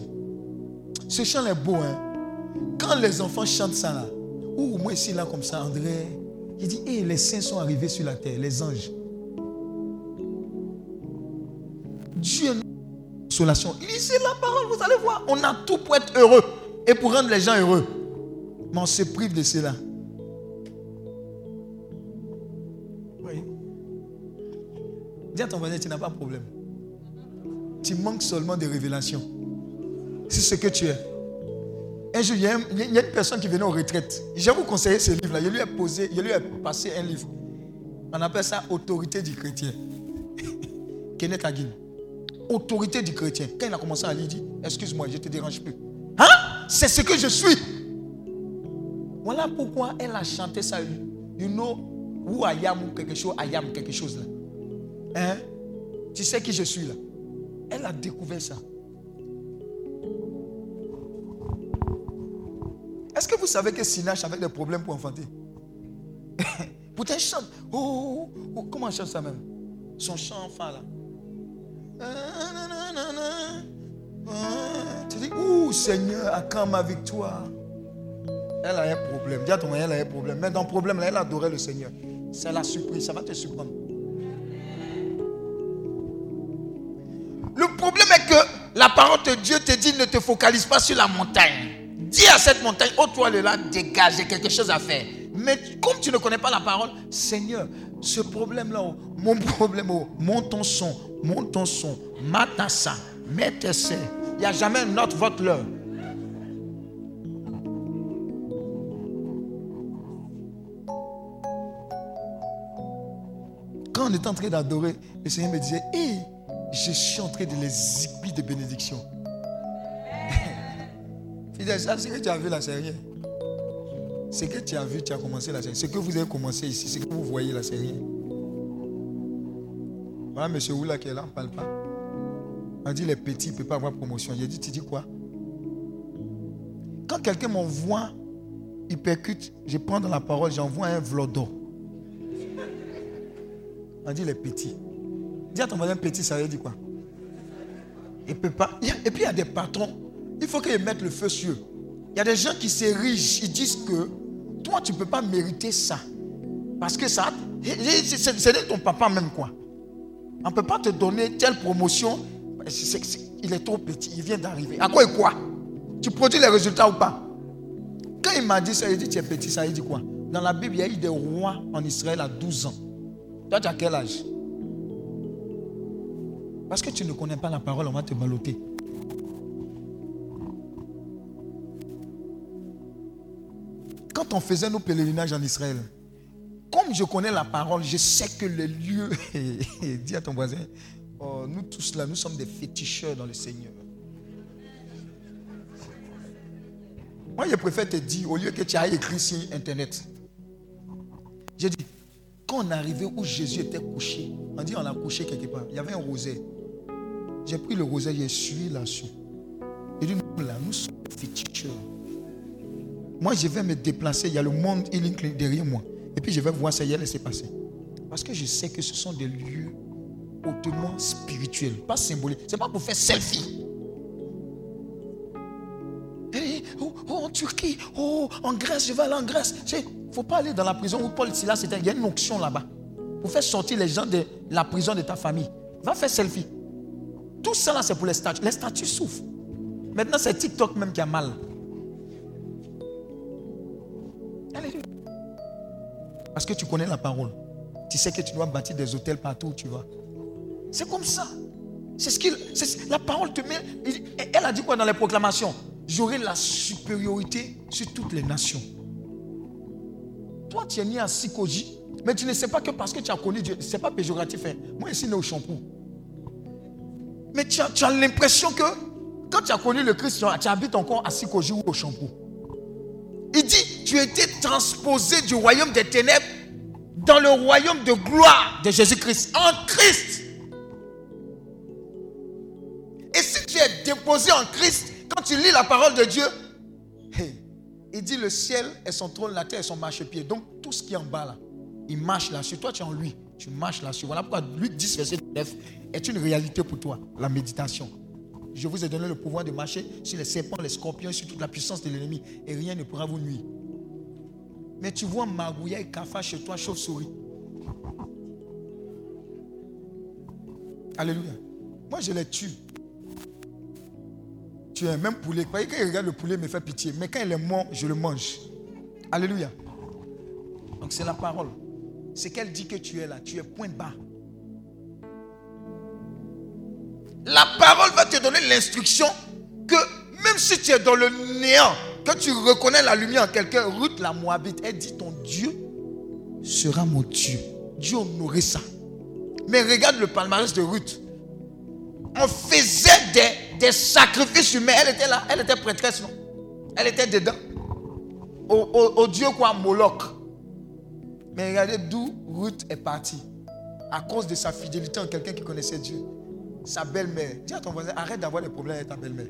S3: Ce chant est beau, hein. Quand les enfants chantent ça là, ou moi ici là comme ça, André, il dit, hé, les saints sont arrivés sur la terre, les anges. Dieu notre consolation. Lisez la parole, vous allez voir. On a tout pour être heureux et pour rendre les gens heureux. Mais on se prive de cela. Oui. Dis à ton voisin, tu n'as pas de problème. Tu manques seulement de révélation. C'est ce que tu es. Un jour, il y, a une personne qui venait aux retraites. Je vais vous conseiller ce livre-là. Je lui ai posé, je lui ai passé un livre. On appelle ça Autorité du chrétien. (laughs) Kenneth Hagin. Autorité du chrétien. Quand il a commencé à lire, il dit Excuse-moi, je ne te dérange plus. Hein? C'est ce que je suis. Voilà pourquoi elle a chanté ça. You know who I am ou quelque chose, I am quelque chose là. Hein? Tu sais qui je suis là. Elle a découvert ça. Est-ce que vous savez que Sinach avait des problèmes pour enfanter? (laughs) Pourtant, chante. Oh, oh, oh, comment elle chante ça même? Son chant enfant là. Tu dis, ouh Seigneur, à quand ma victoire Elle a un problème. Dis à ton mari, elle a un problème. Mais dans le problème, là, elle adorait le Seigneur. C'est la surprise, ça va te surprendre. Le problème est que la parole de Dieu te dit ne te focalise pas sur la montagne. Dis à cette montagne, oh toi le là, dégage, j'ai quelque chose à faire. Mais comme tu ne connais pas la parole, Seigneur, ce problème-là, oh, mon problème, oh, monte ton son, monte ton son, mets serres. Il n'y a jamais un autre vote là. Quand on était en train d'adorer, le Seigneur me disait, hé, je suis en train de les épier de bénédiction. (laughs) Fidèle, ça, ce que tu as vu là, c'est rien. Ce que tu as vu, tu as commencé là, c'est rien. Ce que vous avez commencé ici, ce que vous voyez là, c'est rien. Voilà, monsieur Oula qui est là, on ne parle pas. On dit les petits ne peuvent pas avoir promotion. J'ai dit, tu dis quoi? Quand quelqu'un m'envoie, il percute, je prends dans la parole, j'envoie un vlodo. On dit les petits. Dis à ton voisin petit, ça veut dire quoi? Il peut pas. Et puis il y a des patrons. Il faut qu'ils mettent le feu sur eux. Il y a des gens qui s'érigent. Ils disent que toi, tu ne peux pas mériter ça. Parce que ça. C'est c'est- c'est de ton papa même quoi. On ne peut pas te donner telle promotion. Il est trop petit. Il vient d'arriver. À quoi et quoi Tu produis les résultats ou pas? Quand il m'a dit ça, il dit tu es petit, ça il dit quoi? Dans la Bible, il y a eu des rois en Israël à 12 ans. Toi, tu as quel âge? Parce que tu ne connais pas la parole, on va te baloter. Quand on faisait nos pèlerinages en Israël, comme je connais la parole, je sais que les lieux. (laughs) Dis à ton voisin, oh, nous tous là, nous sommes des féticheurs dans le Seigneur. Moi, je préfère te dire, au lieu que tu ailles écrire sur Internet, j'ai dit, quand on arrivé où Jésus était couché, on dit on l'a couché quelque part, il y avait un rosaire. J'ai pris le rosaire, j'ai suivi là-dessus. J'ai dit, nous là, nous sommes féticheurs. Moi, je vais me déplacer, il y a le monde Healing Clinic derrière moi. Et puis je vais voir ça, il a laissé passer. Parce que je sais que ce sont des lieux hautement spirituels, pas symboliques. Ce n'est pas pour faire selfie. Hey, oh, oh, en Turquie, oh, en Grèce, je vais aller en Grèce. Ne faut pas aller dans la prison où Paul Silas était. Il y a une onction là-bas. Pour faire sortir les gens de la prison de ta famille. Va faire selfie. Tout ça là, c'est pour les statues. Les statues souffrent. Maintenant, c'est TikTok même qui a mal. Alléluia. Parce que tu connais la parole. Tu sais que tu dois bâtir des hôtels partout où tu vas. C'est comme ça. C'est ce qu'il. La parole te met. Elle a dit quoi dans les proclamations? J'aurai la supériorité sur toutes les nations. Toi, tu es né à Sikoji, mais tu ne sais pas que parce que tu as connu Dieu, ce n'est pas péjoratif. hein. Moi, ici, né au Champou. Mais tu as, l'impression que quand tu as connu le Christ, tu, habites encore à Sikoji ou au Champou. Il dit, tu étais transposé du royaume des ténèbres dans le royaume de gloire de Jésus-Christ, en Christ. Et si tu es déposé en Christ, quand tu lis la parole de Dieu, hey, il dit le ciel est son trône, la terre est son marchepied. Donc tout ce qui est en bas là, il marche là-dessus. Toi, tu es en lui, tu marches là-dessus. Voilà pourquoi Luc 10, verset 9 est une réalité pour toi, la méditation. Je vous ai donné le pouvoir de marcher sur les serpents, les scorpions, sur toute la puissance de l'ennemi. Et rien ne pourra vous nuire. Mais tu vois Magouya et Kafa chez toi, chauve-souris. Alléluia. Moi, je les tue. Tu es même poulet. Quand il regarde le poulet, il me fait pitié. Mais quand il est mort, je le mange. Alléluia. Donc c'est la parole. C'est qu'elle dit que tu es là. Tu es point bas. La parole va te donner l'instruction que même si tu es dans le néant, que tu reconnais la lumière en quelqu'un, Ruth la Moabite, elle dit ton Dieu sera mon Dieu. Dieu honorait ça. Mais regarde le palmarès de Ruth. On faisait des, des sacrifices humains. Elle était là, elle était prêtresse, non? Elle était dedans. Au, au- Dieu quoi, Moloch. Mais regardez d'où Ruth est partie. À cause de sa fidélité en quelqu'un qui connaissait Dieu. Sa belle-mère. Dis à ton voisin, arrête d'avoir des problèmes avec ta belle-mère.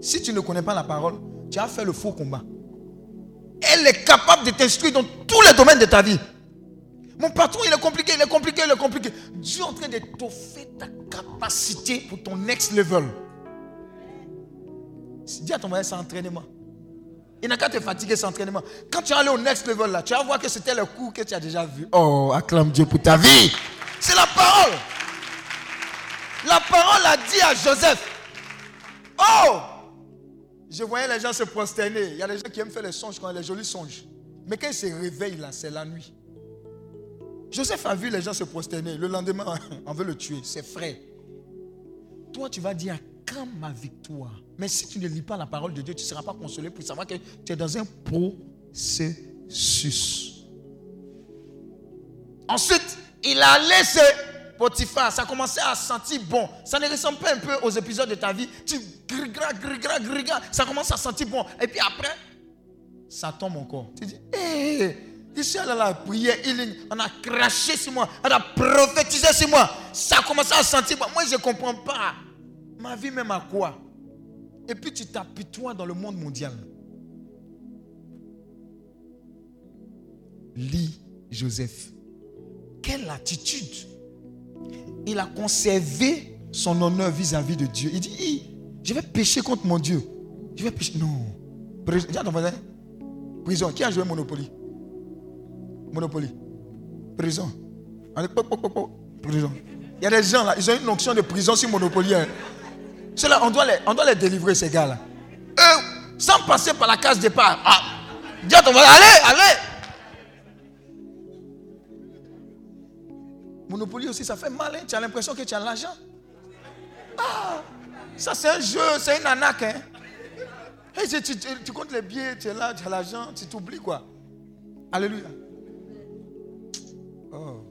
S3: Si tu ne connais pas la parole, tu as fait le faux combat. Elle est capable de t'instruire dans tous les domaines de ta vie. Mon patron, il est compliqué, il est compliqué, il est compliqué. Dieu est en train d'étoffer ta capacité pour ton next level. Dis à ton voisin, c'est entraînement. Il n'a qu'à te fatiguer, c'est entraînement. Quand tu es allé au next level là, tu vas voir que c'était le coup que tu as déjà vu. Oh, acclame Dieu pour ta vie. C'est la parole. La parole a dit à Joseph. Oh, je voyais les gens se prosterner. Il y a des gens qui aiment faire les songes quand les jolis songes. Mais quand ils se réveillent là, c'est la nuit. Joseph a vu les gens se prosterner. Le lendemain, (laughs) on veut le tuer. C'est frais. Toi, tu vas dire quand ma victoire? Mais si tu ne lis pas la parole de Dieu, tu ne seras pas consolé pour savoir que tu es dans un processus. Ensuite, il a laissé Potiphar. Ça commençait à sentir bon. Ça ne ressemble pas un peu aux épisodes de ta vie. Tu grigras, grigras, grigras. Ça commence à sentir bon. Et puis après, ça tombe encore. Tu dis, hé, ici, elle a la prière. On a craché sur moi. On a prophétisé sur moi. Ça a commencé à sentir. Moi, je ne comprends pas. Ma vie même à quoi? Et puis tu t'apitoies dans le monde mondial. Lis Joseph. Quelle attitude Il a conservé son honneur vis-à-vis de Dieu. Il dit, je vais pécher contre mon Dieu. Je vais pécher. Non. Prison. Prison. Qui a joué Monopoly? Monopoly. Prison. Prison. Il y a des gens là, ils ont une notion de prison sur Monopoly. hein. Ceux-là, on doit, les, on doit les délivrer, ces gars-là. Eux, sans passer par la case départ. Ah, dis allez, allez. Monopoly aussi, ça fait mal. hein. Tu as l'impression que tu as l'argent. Ah, ça c'est un jeu, c'est une anaque. Hein. Hey, tu- tu- tu comptes les billets, tu es là, tu as l'argent, tu t'oublies quoi. Alléluia. Oh.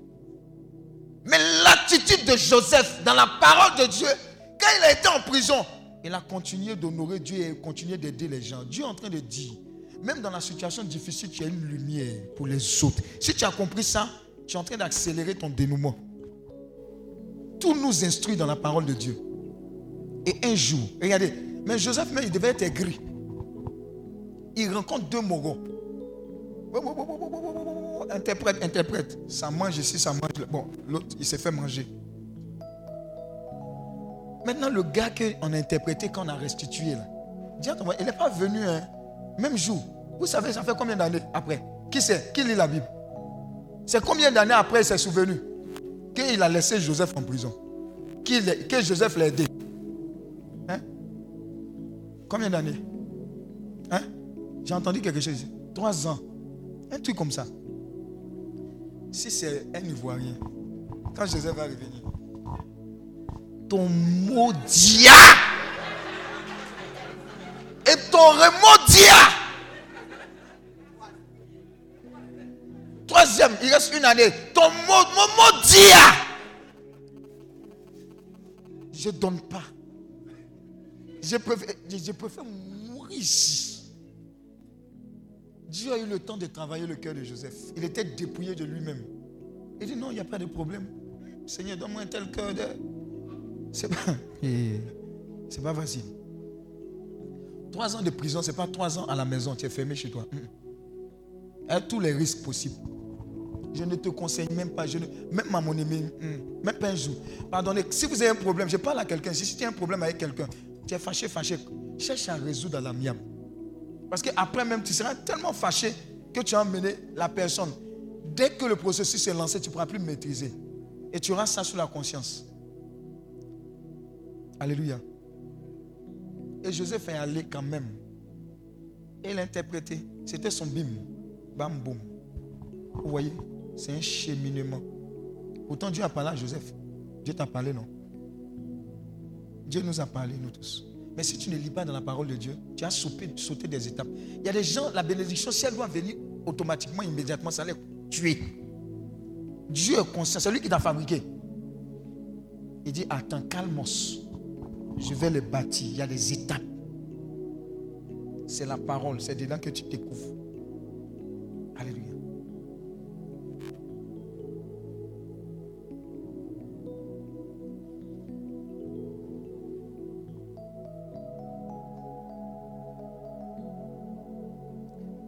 S3: Mais l'attitude de Joseph dans la parole de Dieu, quand il a été en prison, il a continué d'honorer Dieu et continué d'aider les gens. Dieu est en train de dire, même dans la situation difficile, tu as une lumière pour les autres. Si tu as compris ça, tu es en train d'accélérer ton dénouement. Tout nous instruit dans la parole de Dieu. Et un jour, regardez, mais Joseph même, il devait être aigri. Il rencontre deux mogos. Interprète, interprète. Ça mange ici, ça mange là. Bon, l'autre, il s'est fait manger. Maintenant, le gars qu'on a interprété, qu'on a restitué, là, il n'est pas venu, hein, même jour. Vous savez, ça fait combien d'années après? Qui sait Qui lit la Bible? C'est combien d'années après il s'est souvenu? Qu'il a laissé Joseph en prison Qu'il- Que Joseph l'a aidé Hein? Combien d'années? Hein? J'ai entendu quelque chose ici. Trois ans. Un truc comme ça. Si c'est un Ivoirien, quand Joseph va revenir, ton maudit et ton remaudia. Troisième, il reste une année. Ton mot. Je ne donne pas. Je préfère, je préfère mourir ici. Dieu a eu le temps de travailler le cœur de Joseph. Il était dépouillé de lui-même. Il dit non, il n'y a pas de problème. Seigneur, donne-moi un tel cœur de... C'est pas... C'est pas facile. Trois ans de prison, c'est pas trois ans à la maison, tu es fermé chez toi. Il y a tous les risques possibles. Je ne te conseille même pas. Je ne, même à mon hum, même pas un jour. Pardonnez, si vous avez un problème, je parle à quelqu'un. Si tu as un problème avec quelqu'un, tu es fâché, fâché, cherche à résoudre à la miam. Parce qu'après même, tu seras tellement fâché que tu as emmené la personne. Dès que le processus est lancé, tu ne pourras plus maîtriser. Et tu auras ça sur la conscience. Alléluia. Et Joseph est allé quand même. Et interprété. C'était son bim. Bam, boum. Vous voyez C'est un cheminement. Pourtant, Dieu a parlé à Joseph. Dieu t'a parlé, non? Dieu nous a parlé, nous tous. Mais si tu ne lis pas dans la parole de Dieu, tu as sauté, des étapes. Il y a des gens, la bénédiction, si elle doit venir automatiquement, immédiatement, ça allait tuer. Dieu est conscient, c'est lui qui t'a fabriqué. Il dit, attends, calmos. Je vais le bâtir. Il y a des étapes. C'est la parole, c'est dedans que tu découvres. Alléluia.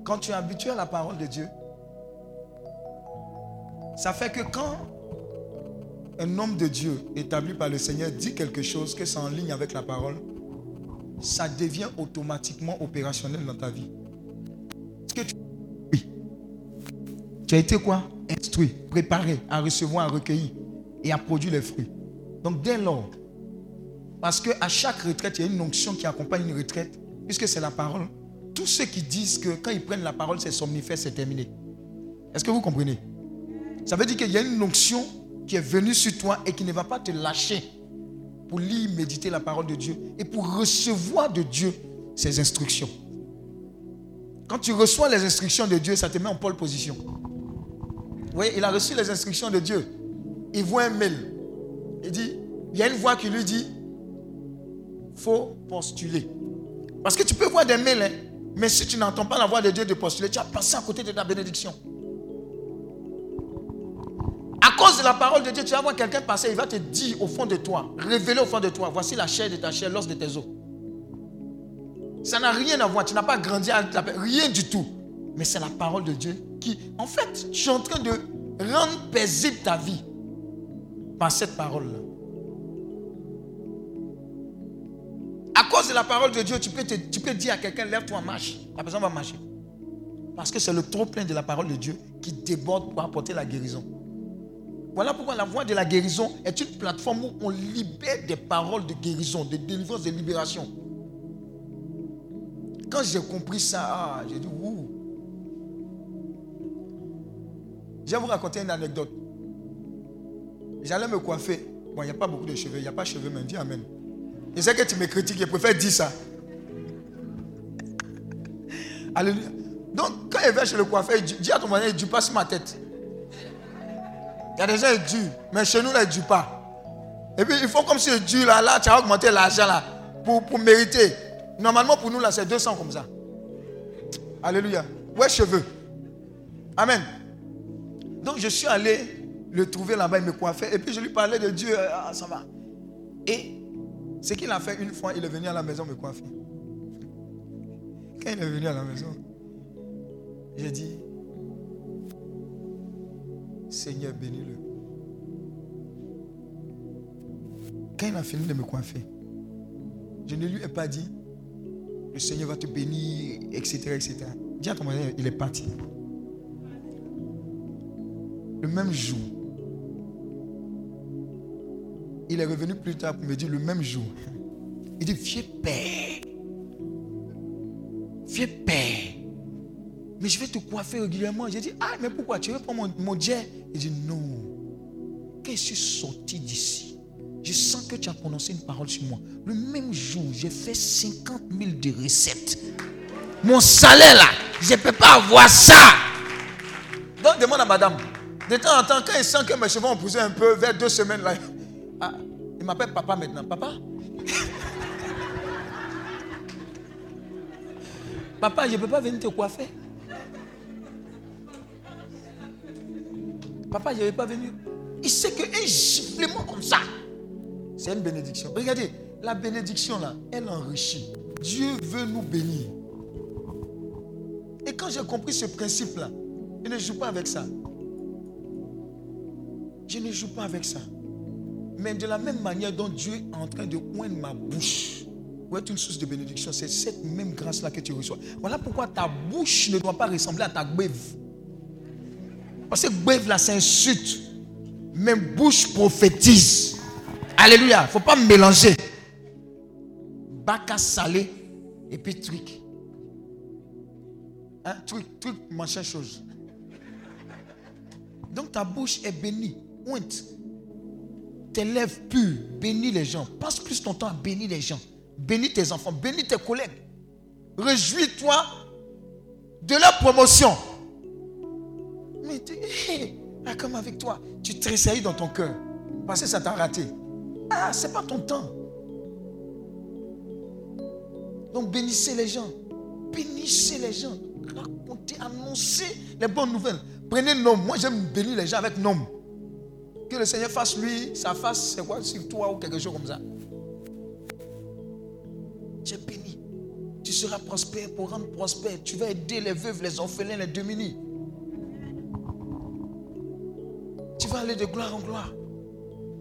S3: Quand tu es habitué à la parole de Dieu, ça fait que quand un homme de Dieu établi par le Seigneur dit quelque chose que c'est en ligne avec la parole, ça devient automatiquement opérationnel dans ta vie. Que tu... Oui. Tu as été quoi? Instruit, préparé à recevoir, à recueillir et à produire les fruits. Donc dès lors, parce qu'à chaque retraite, il y a une onction qui accompagne une retraite, puisque c'est la parole. Tous ceux qui disent que quand ils prennent la parole, c'est somnifère, c'est terminé. Est-ce que vous comprenez? Ça veut dire qu'il y a une onction qui est venue sur toi et qui ne va pas te lâcher pour lire, méditer la parole de Dieu et pour recevoir de Dieu ses instructions. Quand tu reçois les instructions de Dieu, ça te met en pole position. Vous voyez, il a reçu les instructions de Dieu. Il voit un mail. Il dit, il y a une voix qui lui dit, faut postuler. Parce que tu peux voir des mails, hein, mais si tu n'entends pas la voix de Dieu de postuler, tu as passé à côté de ta bénédiction. À cause de la parole de Dieu, tu vas voir quelqu'un passer, il va te dire au fond de toi, révéler au fond de toi, voici la chair de ta chair, l'os de tes os. Ça n'a rien à voir, tu n'as pas grandi avec la rien du tout. Mais c'est la parole de Dieu qui, en fait, je suis en train de rendre paisible ta vie par cette parole-là. À cause de la parole de Dieu, tu peux, te- tu peux dire à quelqu'un, lève-toi, marche. La personne va marcher. Parce que c'est le trop plein de la parole de Dieu qui déborde pour apporter la guérison. Voilà pourquoi la voie de la guérison est une plateforme où on libère des paroles de guérison, de délivrance, de libération. Quand j'ai compris ça, ah, j'ai dit, ouh. Je vais vous raconter une anecdote. J'allais me coiffer. Bon, il n'y a pas beaucoup de cheveux. Il n'y a pas de cheveux, mais dis Amen. Je sais que tu me critiques, je préfère dire ça. Alléluia. Donc, quand il va chez le coiffeur, il dit à ton voisin, il ne pas sur ma tête. Il y a des gens, ils durent. Mais chez nous, là, il ne pas. Et puis, ils font comme si dure, là, là, tu as augmenté l'argent, là, pour, pour mériter. Normalement, pour nous, là, c'est 200 comme ça. Alléluia. Ouais, cheveux. Amen. Donc, je suis allé le trouver là-bas, il me coiffait. Et puis, je lui parlais de Dieu. Ah, ça va. Et ce qu'il a fait une fois, il est venu à la maison me coiffer. Quand il est venu à la maison, j'ai dit, Seigneur, bénis-le. Quand il a fini de me coiffer, je ne lui ai pas dit, le Seigneur va te bénir, etc. etc. Dis à ton voisin, il est parti. Le même jour, il est revenu plus tard pour me dire le même jour. Il dit, vieux père, vieux père, mais je vais te coiffer régulièrement. J'ai dit, ah, mais pourquoi? Tu veux prendre mon, jet Il dit, non. Quand je suis sorti d'ici, je sens que tu as prononcé une parole sur moi. Le même jour, j'ai fait 50 000 de recettes. Mon salaire là, je ne peux pas avoir ça. Donc demande à madame. De temps en temps, quand il sent que mes cheveux ont poussé un peu, vers deux semaines là, ah, il m'appelle papa maintenant. Papa? Papa, je ne peux pas venir te coiffer. Papa, je ne vais pas venir. Il sait qu'un giflement comme ça, c'est une bénédiction. Regardez, la bénédiction là, elle enrichit. Dieu veut nous bénir. Et quand j'ai compris ce principe là, je ne joue pas avec ça. Je ne joue pas avec ça. Mais de la même manière dont Dieu est en train de oindre ma bouche pour être une source de bénédiction, c'est cette même grâce-là que tu reçois. Voilà pourquoi ta bouche ne doit pas ressembler à ta gbève. Parce que gbève là, c'est insulte. Même bouche prophétise. Alléluia. Il ne faut pas mélanger. Baka salé et puis truc. Hein, truc, truc, machin chose. Donc ta bouche est bénie. Ointe. Tes lèvres pures. Bénis les gens. Passe plus ton temps à bénir les gens. Bénis tes enfants. Bénis tes collègues. Réjouis-toi de leur promotion. Mais tu, comme avec toi, tu tressailles dans ton cœur. Parce que ça t'a raté. Ah, c'est pas ton temps. Donc bénissez les gens. Bénissez les gens. Racontez, annoncez les bonnes nouvelles. Prenez nom. Moi, j'aime bénir les gens avec nom. Que le Seigneur fasse lui, sa face, c'est quoi sur toi ou quelque chose comme ça. Tu es béni. Tu seras prospère pour rendre prospère. Tu vas aider les veuves, les orphelins, les démunis. Tu vas aller de gloire en gloire.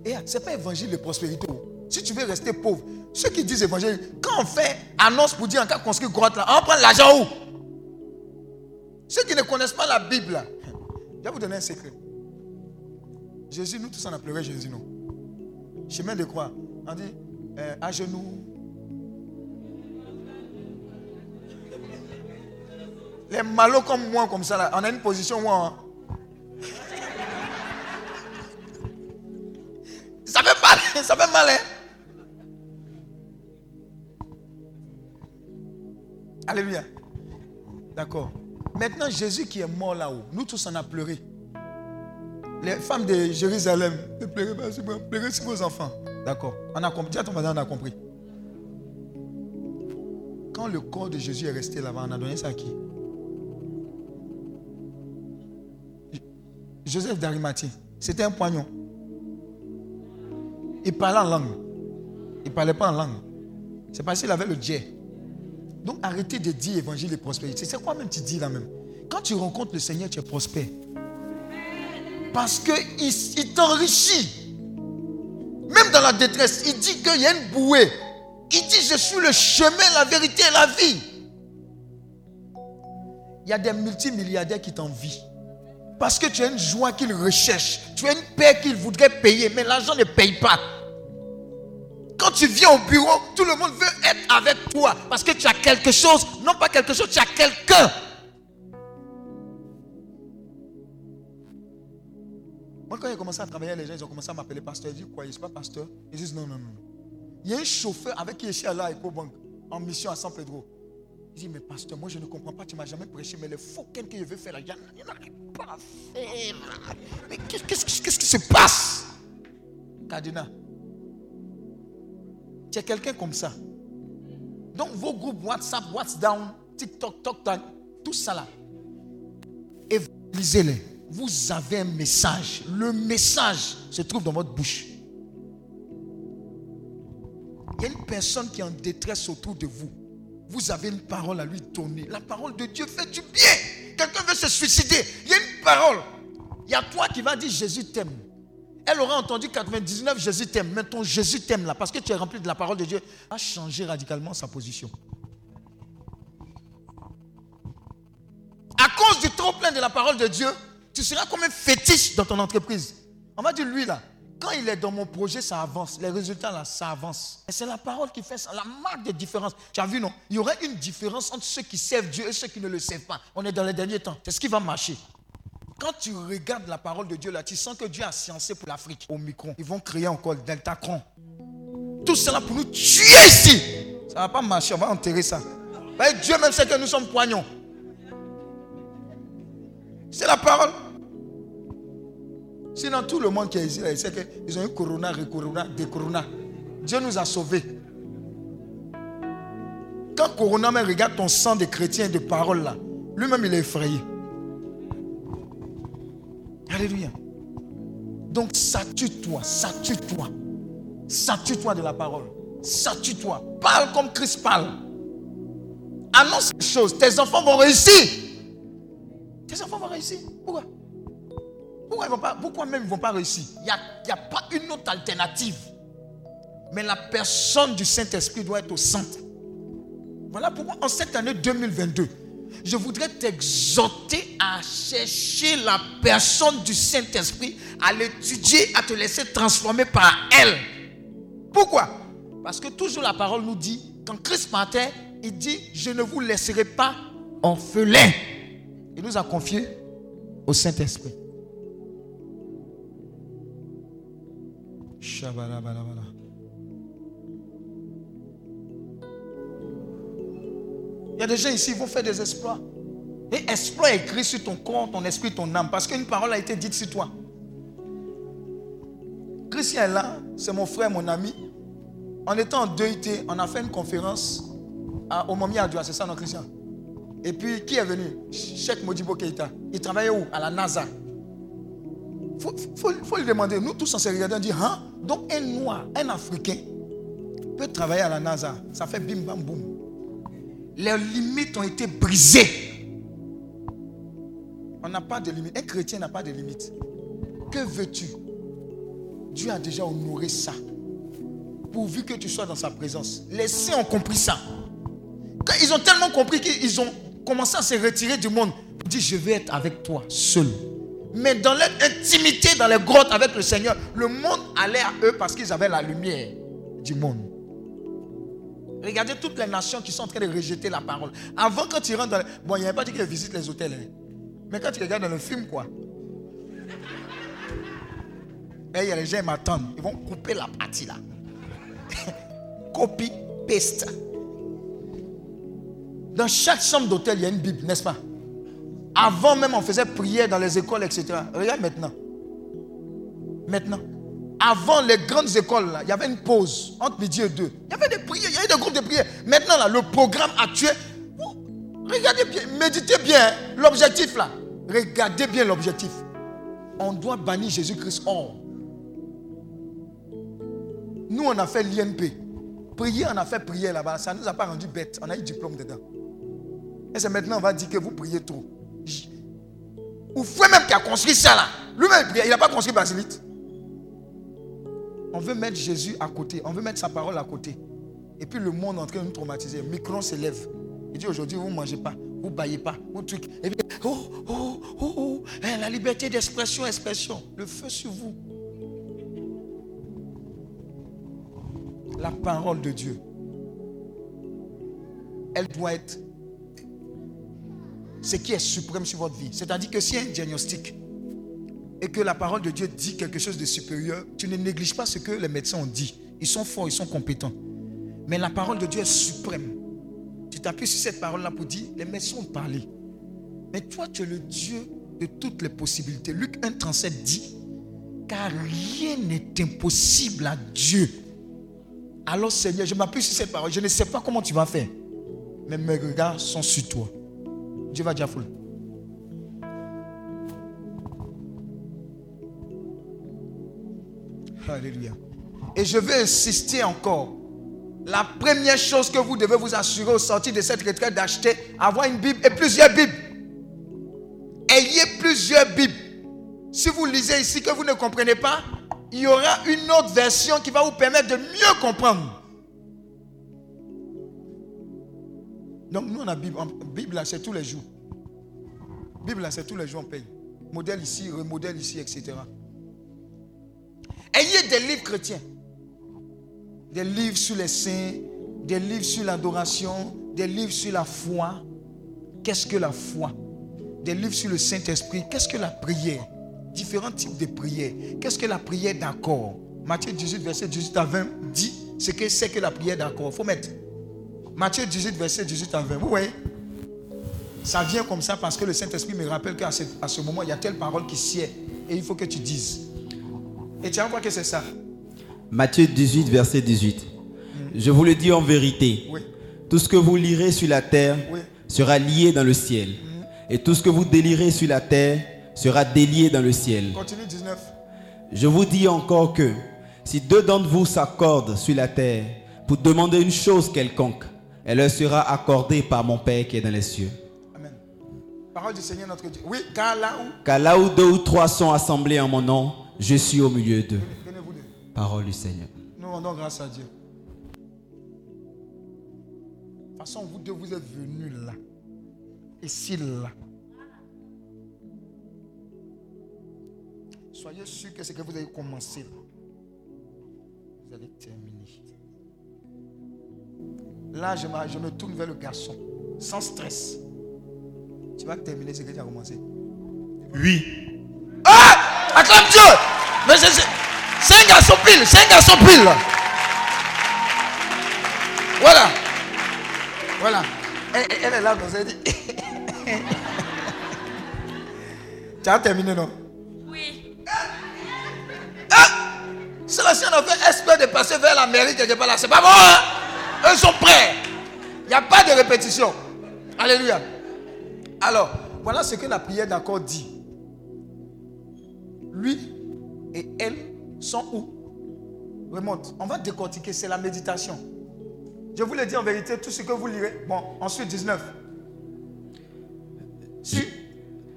S3: Et ce n'est pas évangile de prospérité. Si tu veux rester pauvre, ceux qui disent évangile, quand on fait annonce pour dire en cas construire grotte là, on prend l'argent où? Ceux qui ne connaissent pas la Bible là, je vais vous donner un secret. Jésus, nous tous on a pleuré Jésus, non? Chemin de croix. On dit, euh, à genoux. Les malaux comme moi, comme ça là, on a une position où on, Ça fait mal, ça fait mal. Hein? Alléluia. D'accord. Maintenant, Jésus qui est mort là-haut, nous tous on a pleuré. Les femmes de Jérusalem, ne pleurez pas sur moi, pleurez sur vos enfants. D'accord. On a compris. Dis à ton voisin, on a compris. Quand le corps de Jésus est resté là-bas, on a donné ça à qui? Joseph d'Arimathie. C'était un poignon. Il parlait en langue. Il ne parlait pas en langue. C'est parce qu'il avait le jet. Donc arrêtez de dire évangile et prospérité. C'est quoi même tu dis là même? Quand tu rencontres le Seigneur, tu es prospère. Parce qu'il il t'enrichit. Même dans la détresse, il dit qu'il y a une bouée. Il dit, je suis le chemin, la vérité et la vie. Il y a des multimilliardaires qui t'envient. Parce que tu as une joie qu'ils recherchent. Tu as une paix qu'ils voudraient payer, mais l'argent ne paye pas. Quand tu viens au bureau, tout le monde veut être avec toi. Parce que tu as quelque chose. Non pas quelque chose, tu as quelqu'un. Commencé à travailler, les gens ils ont commencé à m'appeler pasteur. Ils disent quoi Je ne pas pasteur. Ils disent non, non, non. Il y a un chauffeur avec qui je suis allé à EcoBank en mission à San Pedro. Il dit, mais pasteur, moi je ne comprends pas, tu ne m'as jamais prêché, mais les faux que je veux faire là, il n'arrive pas à faire. Mais qu'est-ce qu'est-ce- qu'est-ce qui se passe? Cardinal, tu es quelqu'un comme ça. Donc vos groupes WhatsApp, WhatsApp, TikTok, TokTok, tout ça là, évangélisez-les. Vous avez un message. Le message se trouve dans votre bouche. Il y a une personne qui est en détresse autour de vous. Vous avez une parole à lui donner. La parole de Dieu fait du bien. Quelqu'un veut se suicider. Il y a une parole. Il y a toi qui va dire Jésus t'aime. Elle aura entendu 99 Jésus t'aime. Mais ton Jésus t'aime là, parce que tu es rempli de la parole de Dieu, a changé radicalement sa position. À cause du trop plein de la parole de Dieu, tu seras comme un fétiche dans ton entreprise. On va dire lui là, quand il est dans mon projet, ça avance. Les résultats là, ça avance. Et c'est la parole qui fait ça, la marque de différence. Tu as vu non? Il y aura une différence entre ceux qui servent Dieu et ceux qui ne le servent pas. On est dans les derniers temps. C'est ce qui va marcher. Quand tu regardes la parole de Dieu là, tu sens que Dieu a sciencé pour l'Afrique. Au micron, ils vont créer encore le Deltacron. Tout cela pour nous tuer ici. Ça ne va pas marcher, on va enterrer ça. Dieu même sait que nous sommes poignons. C'est la parole. Sinon, tout le monde qui est ici, il sait qu'ils ont eu corona, corona, des corona. Dieu nous a sauvés. Quand Corona même regarde ton sang de chrétien et de parole là, lui-même il est effrayé. Alléluia. Donc, satue-toi, satue-toi. Satue-toi de la parole. Satue-toi. Parle comme Christ parle. Annonce les choses. Tes enfants vont réussir. Tes enfants vont réussir. Pourquoi? Pourquoi, ils vont pas, pourquoi même ils ne vont pas réussir? Il n'y a, a pas une autre alternative. Mais la personne du Saint-Esprit doit être au centre. Voilà pourquoi en cette année 2022, je voudrais t'exhorter à chercher la personne du Saint-Esprit, à l'étudier, à te laisser transformer par elle. Pourquoi? Parce que toujours la parole nous dit, quand Christ partait, il dit, je ne vous laisserai pas orphelins. Il nous a confié au Saint-Esprit. Il y a des gens ici qui vont faire des exploits. Et exploit est écrit sur ton corps, ton esprit, ton âme. Parce qu'une parole a été dite sur toi. Christian est là, c'est mon frère, mon ami. En étant en 2IT, on a fait une conférence à, au Momi Adjoa, c'est ça non Christian? Et puis, qui est venu? Cheikh Modibo Keita. Il travaillait où? À la NASA. Il faut, faut, faut lui demander. Nous tous, on s'est regardé, on dit, hein? Donc, un noir, un Africain peut travailler à la NASA. Ça fait bim bam boum. Les limites ont été brisées. On n'a pas de limites. Un chrétien n'a pas de limites. Que veux-tu? Dieu a déjà honoré ça. Pourvu que tu sois dans sa présence. Les saints ont compris ça. Ils ont tellement compris qu'ils ont commencé à se retirer du monde. Ils disent, je vais être avec toi seul. Mais dans leur intimité, dans les grottes avec le Seigneur, le monde allait à eux parce qu'ils avaient la lumière du monde. Regardez toutes les nations qui sont en train de rejeter la parole. Avant, quand tu rentres dans... Les... Bon, il n'y avait pas dit qu'ils visitent les hôtels. hein. Mais quand tu regardes dans le film, quoi. Et il y a les gens qui m'attendent. Ils vont couper la partie là. (laughs) Copy, paste. Dans chaque chambre d'hôtel, il y a une Bible, n'est-ce pas? Avant même, on faisait prière dans les écoles, etc. Regarde maintenant. Maintenant. Avant les grandes écoles, il y avait une pause entre midi et deux. Il y avait des prières, il y avait des groupes de prières. Maintenant, là, le programme actuel, regardez bien, méditez bien hein, l'objectif là. Regardez bien l'objectif. On doit bannir Jésus-Christ hors. Nous, on a fait l'INP. Prier, on a fait prière là-bas. Ça ne nous a pas rendu bêtes. On a eu diplôme dedans. Et c'est maintenant on va dire que vous priez trop. Ou frère même qui a construit ça là. Lui-même, il n'a pas construit Basilite. On veut mettre Jésus à côté. On veut mettre sa parole à côté. Et puis le monde est en train de nous traumatiser. Micron s'élève. Il dit aujourd'hui, vous ne mangez pas, vous ne baillez pas, vous truc. Et puis, oh, oh, oh, oh, hein, la liberté d'expression, expression. Le feu sur vous. La parole de Dieu. Elle doit être ce qui est suprême sur votre vie. C'est-à-dire que s'il y a un diagnostic et que la parole de Dieu dit quelque chose de supérieur, tu ne négliges pas ce que les médecins ont dit. Ils sont forts, ils sont compétents. Mais la parole de Dieu est suprême. Tu t'appuies sur cette parole-là pour dire, les médecins ont parlé. Mais toi, tu es le Dieu de toutes les possibilités. Luc 1, 37 dit, car rien n'est impossible à Dieu. Alors Seigneur, je m'appuie sur cette parole. Je ne sais pas comment tu vas faire. Mais mes regards sont sur toi. Dieu va dire foule. Alléluia. Et je vais insister encore. La première chose que vous devez vous assurer au sortir de cette retraite d'acheter, avoir une Bible et plusieurs Bibles. Ayez plusieurs Bibles. Si vous lisez ici que vous ne comprenez pas, il y aura une autre version qui va vous permettre de mieux comprendre. Donc nous on a Bible, Bible c'est tous les jours. Bible c'est tous les jours on paye. Modèle ici, remodèle ici, etc. Ayez des livres chrétiens. Des livres sur les saints, des livres sur l'adoration, des livres sur la foi. Qu'est-ce que la foi? Des livres sur le Saint-Esprit. Qu'est-ce que la prière? Différents types de prières. Qu'est-ce que la prière d'accord? Matthieu 18, verset 18 à 20 dit ce que c'est que la prière d'accord. Il faut mettre. Matthieu 18, verset 18 à 20. Vous voyez? Ça vient comme ça parce que le Saint-Esprit me rappelle qu'à ce, à ce moment, il y a telle parole qui sied. Et il faut que tu dises. Et tu vas voir que c'est ça.
S5: Matthieu 18, verset 18. Je vous le dis en vérité.
S3: Oui.
S5: Tout ce que vous lirez sur la terre
S3: Oui.
S5: sera lié dans le ciel. Et tout ce que vous délirez sur la terre sera délié dans le ciel.
S3: Continue 19.
S5: Je vous dis encore que si deux d'entre vous s'accordent sur la terre pour demander une chose quelconque, elle leur sera accordée par mon Père qui est dans les cieux.
S3: Amen. Parole du Seigneur notre Dieu. Oui, car là où.
S5: Car là où deux ou trois sont assemblés en mon nom, je suis au milieu d'eux. Parole du Seigneur.
S3: Nous rendons grâce à Dieu. De toute façon, vous deux, vous êtes venus là. Et si là. Soyez sûrs que ce que vous avez commencé là, vous allez terminer. Là, je me, je me tourne vers le garçon, sans stress. Tu vas terminer ce que tu as commencé. Oui. Ah Acclame Dieu Mais c'est- un garçon pile, c'est un garçon pile. Voilà. Voilà. Elle, est là, donc elle dit. (laughs) tu as terminé, non?
S2: Oui.
S3: C'est la si on a fait espèce de passer vers la mairie quelque part là? C'est pas bon, hein? Eux sont prêts. Il n'y a pas de répétition. Alléluia. Alors, voilà ce que la prière d'accord dit. Lui et elle sont où? Remonte. On va décortiquer. C'est la méditation. Je vous le dis en vérité, tout ce que vous lirez. Bon, ensuite 19. Si.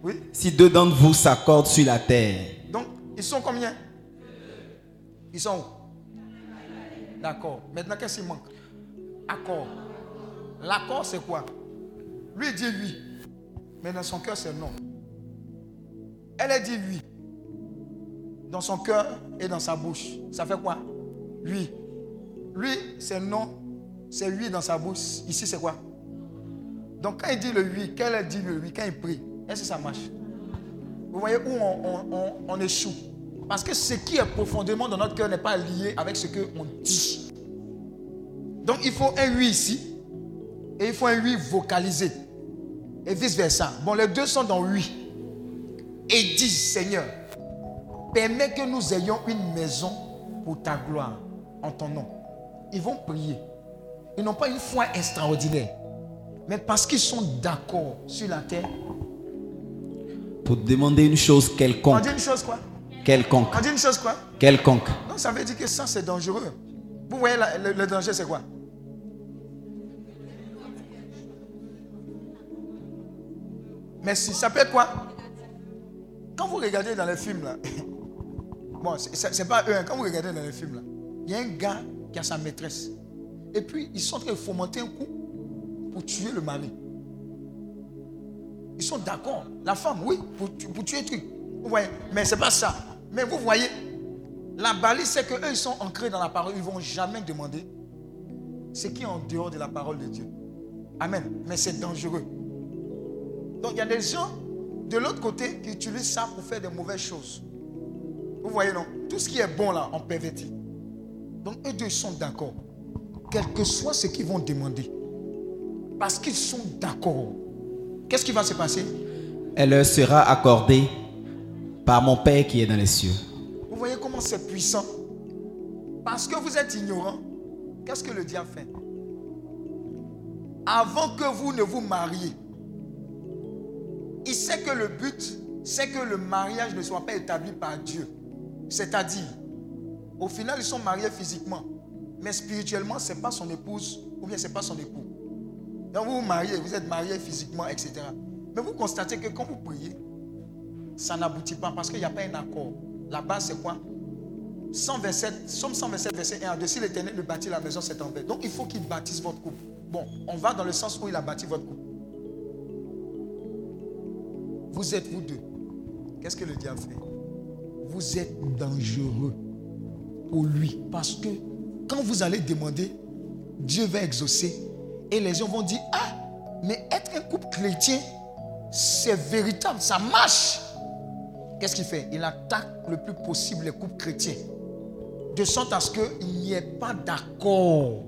S3: Oui.
S5: Si deux d'entre vous s'accordent sur la terre,
S3: Donc, ils sont combien? Ils sont où? D'accord. Maintenant, qu'est-ce qui manque? Accord. L'accord, c'est quoi? Lui dit oui. Mais dans son cœur, c'est non. Elle a dit oui. Dans son cœur et dans sa bouche. Ça fait quoi? Oui. Lui, c'est non. C'est oui dans sa bouche. Ici, c'est quoi? Donc, quand il dit le oui, qu'elle dit le oui, quand il prie, est-ce que ça marche? Vous voyez où on- on échoue? Parce que ce qui est profondément dans notre cœur n'est pas lié avec ce qu'on dit. Donc il faut un oui ici et il faut un oui vocalisé. Et vice-versa. Bon, les deux sont dans oui. Et disent, Seigneur, permets que nous ayons une maison pour ta gloire, en ton nom. Ils vont prier. Ils n'ont pas une foi extraordinaire. Mais parce qu'ils sont d'accord sur la terre,
S5: pour demander une chose
S3: on
S5: quelconque,
S3: dit une chose quoi?
S5: Quelconque,
S3: On dit une chose quoi?
S5: Quelconque,
S3: Donc ça veut dire que ça c'est dangereux. Vous voyez la- le, le danger c'est quoi? Mais si ça peut quoi? Quand vous regardez dans les films là, (laughs) bon c'est- pas eux, hein, quand vous regardez dans les films là, il y a un gars qui a sa maîtresse. Et puis ils sont en train de fomenter un coup pour tuer le mari. Ils sont d'accord. La femme, oui, pour, tu- pour tuer le truc. Vous voyez? Mais c'est pas ça. Mais vous voyez, la balise, c'est qu'eux, ils sont ancrés dans la parole. Ils ne vont jamais demander ce qui est en dehors de la parole de Dieu. Amen. Mais c'est dangereux. Donc il y a des gens de l'autre côté qui utilisent ça pour faire de mauvaises choses. Vous voyez, non? Tout ce qui est bon là, on pervertit. Donc eux deux sont d'accord. Quel que soit ce qu'ils vont demander. Parce qu'ils sont d'accord. Qu'est-ce qui va se passer?
S5: Elle leur sera accordée par mon Père qui est dans les cieux.
S3: Vous voyez comment c'est puissant? Parce que vous êtes ignorant, qu'est-ce que le diable fait? Avant que vous ne vous mariez, il sait que le but, c'est que le mariage ne soit pas établi par Dieu. C'est-à-dire, au final, ils sont mariés physiquement, mais spirituellement, ce n'est pas son épouse ou bien ce n'est pas son époux. Donc vous vous mariez, vous êtes mariés physiquement, etc. Mais vous constatez que quand vous priez, ça n'aboutit pas parce qu'il n'y a pas un accord. La base, c'est quoi? 127, Somme 127, verset 1 à 2. Si l'éternel ne bâtit la maison, c'est en vain. Donc il faut qu'il bâtisse votre couple. Bon, on va dans le sens où il a bâti votre couple. Vous êtes vous deux. Qu'est-ce que le diable fait? Vous êtes dangereux pour lui. Parce que quand vous allez demander, Dieu va exaucer. Et les gens vont dire, ah, mais être un couple chrétien, c'est véritable, ça marche. Qu'est-ce qu'il fait? Il attaque le plus possible les couples chrétiens. De sorte à ce qu'il n'y ait pas d'accord.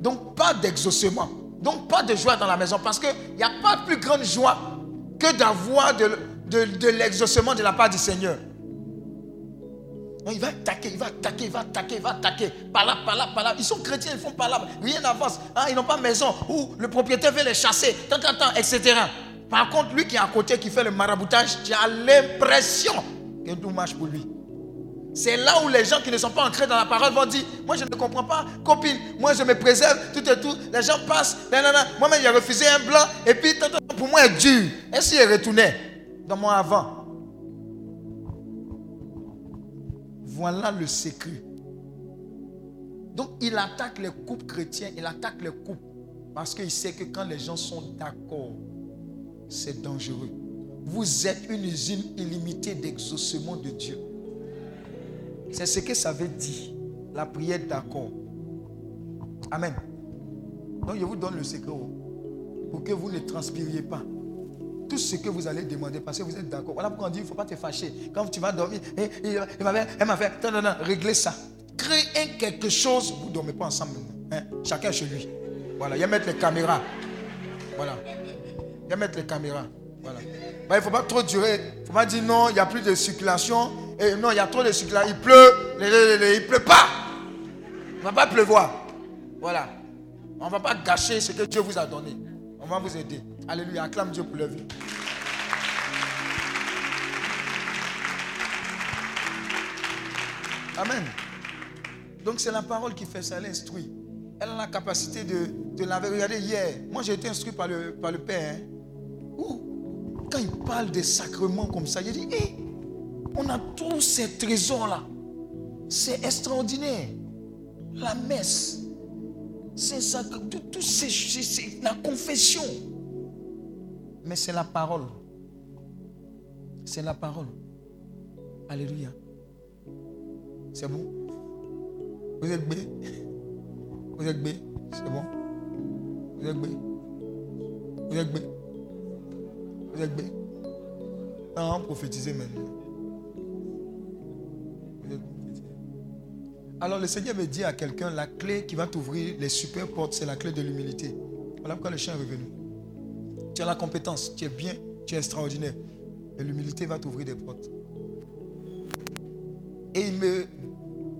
S3: Donc pas d'exaucement. Donc pas de joie dans la maison. Parce qu'il n'y a pas de plus grande joie que d'avoir de, de- de l'exaucement de la part du Seigneur. Il va attaquer, il va attaquer, il va attaquer, il va attaquer. Par là, par là, par là. Ils sont chrétiens, ils font par là. Rien n'avance. Hein, ils n'ont pas maison. Ou le propriétaire veut les chasser. Tant, tant, tant, etc. Par contre, lui qui est à côté, qui fait le maraboutage, tu as l'impression que tout marche pour lui. C'est là où les gens qui ne sont pas ancrés dans la parole vont dire Moi, je ne comprends pas, copine. Moi, je me préserve, tout et tout. Les gens passent. Moi-même, j'ai refusé un blanc. Et puis, pour moi, est dur. Est-ce qu'il est retourné dans mon avant? Voilà le secret. Donc, il attaque les couples chrétiens. Il attaque les couples. Parce qu'il sait que quand les gens sont d'accord, c'est dangereux. Vous êtes une usine illimitée d'exaucement de Dieu. C'est ce que ça veut dire, la prière d'accord. Amen. Donc je vous donne le secret oh, pour que vous ne transpiriez pas. Tout ce que vous allez demander parce que vous êtes d'accord. Voilà pourquoi on dit il ne faut pas te fâcher. Quand tu vas dormir, eh, il m'a fait, elle m'a fait, non, non, non, réglez ça. Créez quelque chose, vous ne dormez pas ensemble. hein. Chacun chez lui. Voilà, il y a mettre les caméras. Voilà. Il y a mettre les caméras. Voilà. Bah, il ne faut pas trop durer. Il ne faut pas dire non, il n'y a plus de circulation. Et non, il y a trop de circulation. Il pleut. Il ne pleut pas. Il ne va pas pleuvoir. Voilà. On ne va pas gâcher ce que Dieu vous a donné. On va vous aider. Alléluia. Acclame Dieu pour leur vie. Amen. Donc c'est la parole qui fait ça, elle instruit. Elle a la capacité de, de la Regardez, hier, moi j'ai été instruit par le, par le Père. hein. Ouh, quand il parle des sacrements comme ça, il dit, Hé, on a tous ces trésors-là. C'est extraordinaire. La messe, c'est ça, tout, c'est, la confession. Mais c'est la parole. C'est la parole. Alléluia. C'est bon? Vous êtes bé Vous êtes bé C'est bon? Vous êtes bé Vous êtes bé Vous êtes bé Non, prophétisez maintenant. Alors le Seigneur me dit à quelqu'un, la clé qui va t'ouvrir les super portes, c'est la clé de l'humilité. Voilà pourquoi le chien est revenu. Tu as la compétence, tu es bien, tu es extraordinaire. Et l'humilité va t'ouvrir des portes. Et il me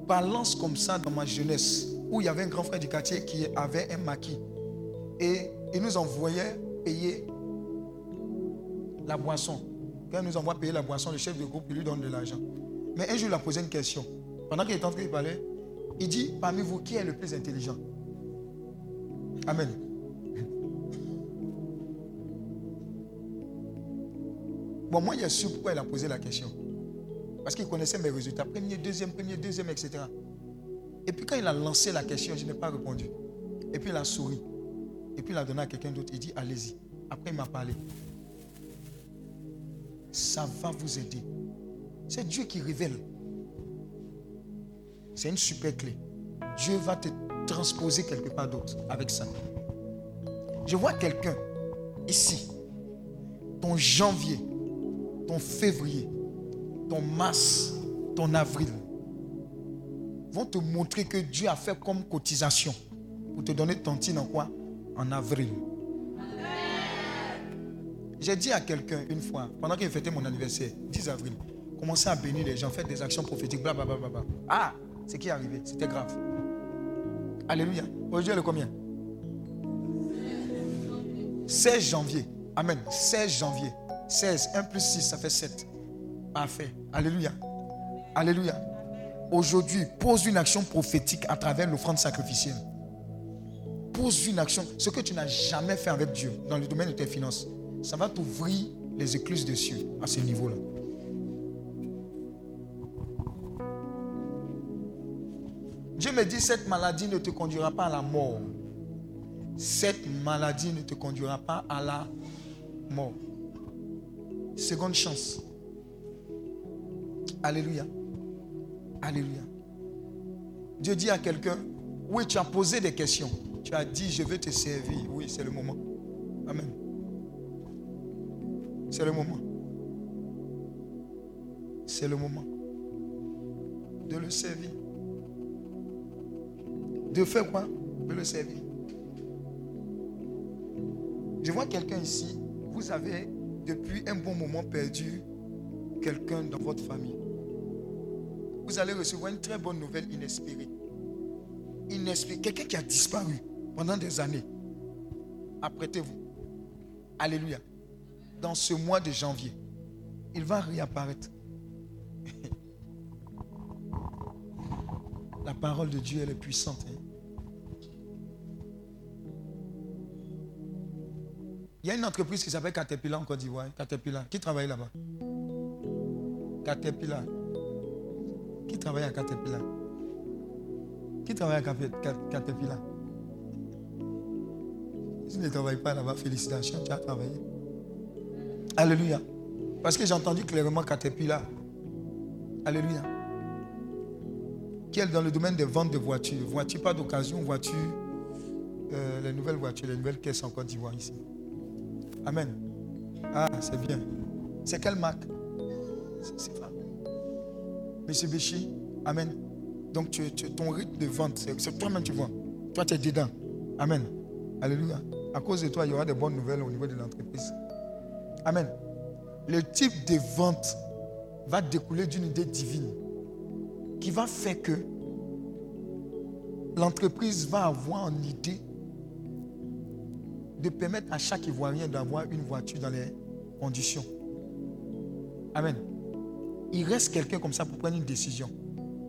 S3: balance comme ça dans ma jeunesse, où il y avait un grand frère du quartier qui avait un maquis. Et il nous envoyait payer la boisson. Quand il nous envoie payer la boisson, le chef de groupe lui donne de l'argent. Mais un jour, il a posé une question. Pendant qu'il était en train de parler, il dit Parmi vous, qui est le plus intelligent? Amen. Bon, moi, il a su pourquoi il a posé la question. Parce qu'il connaissait mes résultats. Premier, deuxième, premier, deuxième, etc. Et puis quand il a lancé la question, je n'ai pas répondu. Et puis il a souri. Et puis il a donné à quelqu'un d'autre. Il dit, allez-y. Après, il m'a parlé. Ça va vous aider. C'est Dieu qui révèle. C'est une super clé. Dieu va te transposer quelque part d'autre avec ça. Je vois quelqu'un ici, ton janvier, ton février, ton mars, ton avril, vont te montrer que Dieu a fait comme cotisation pour te donner tantine en quoi? En avril. J'ai dit à quelqu'un une fois, pendant qu'il fêtait mon anniversaire, 10 avril, commencez à bénir les gens, faites des actions prophétiques, blablabla. Bla, bla, bla. Ah, ce qui est arrivé, c'était grave. Alléluia. Aujourd'hui, elle est combien? 16 janvier. Amen. 16 janvier. 16. 1 plus 6, ça fait 7. Parfait. Alléluia. Alléluia. Aujourd'hui, pose une action prophétique à travers l'offrande sacrificielle. Pose une action. Ce que tu n'as jamais fait avec Dieu dans le domaine de tes finances, ça va t'ouvrir les écluses des cieux à ce niveau-là. Dieu me dit, cette maladie ne te conduira pas à la mort. Cette maladie ne te conduira pas à la mort. Seconde chance. Alléluia. Alléluia. Dieu dit à quelqu'un, oui, tu as posé des questions. Tu as dit, je veux te servir. Oui, c'est le moment. Amen. C'est le moment. C'est le moment de le servir. De faire quoi? De le servir. Je vois quelqu'un ici, vous avez depuis un bon moment perdu quelqu'un dans votre famille. Vous allez recevoir une très bonne nouvelle inespérée. Inespérée. Quelqu'un qui a disparu pendant des années. Apprêtez-vous. Alléluia. Dans ce mois de janvier, il va réapparaître. (laughs) La parole de Dieu, elle est puissante. hein. Il y a une entreprise qui s'appelle Caterpillar en Côte d'Ivoire. Caterpillar. Qui travaille là-bas? Caterpillar. Qui travaille à Caterpillar? Qui travaille à Caterpillar? Si tu ne travailles pas là-bas, félicitations, tu as travaillé. Alléluia. Parce que j'ai entendu clairement Caterpillar. Alléluia. Qui est dans le domaine des ventes de voitures. Voitures pas d'occasion, voitures, euh, les nouvelles voitures, les nouvelles caisses en Côte d'Ivoire ici. Amen. Ah, c'est bien. C'est quelle marque? C'est- pas. Monsieur Amen. Donc tu, tu- ton rythme de vente, c'est c'est toi-même tu vois. Toi tu es dedans. Amen. Alléluia. À cause de toi, il y aura des bonnes nouvelles au niveau de l'entreprise. Amen. Le type de vente va découler d'une idée divine qui va faire que l'entreprise va avoir en idée de permettre à chaque Ivoirien d'avoir une voiture dans les conditions. Amen. Il reste quelqu'un comme ça pour prendre une décision.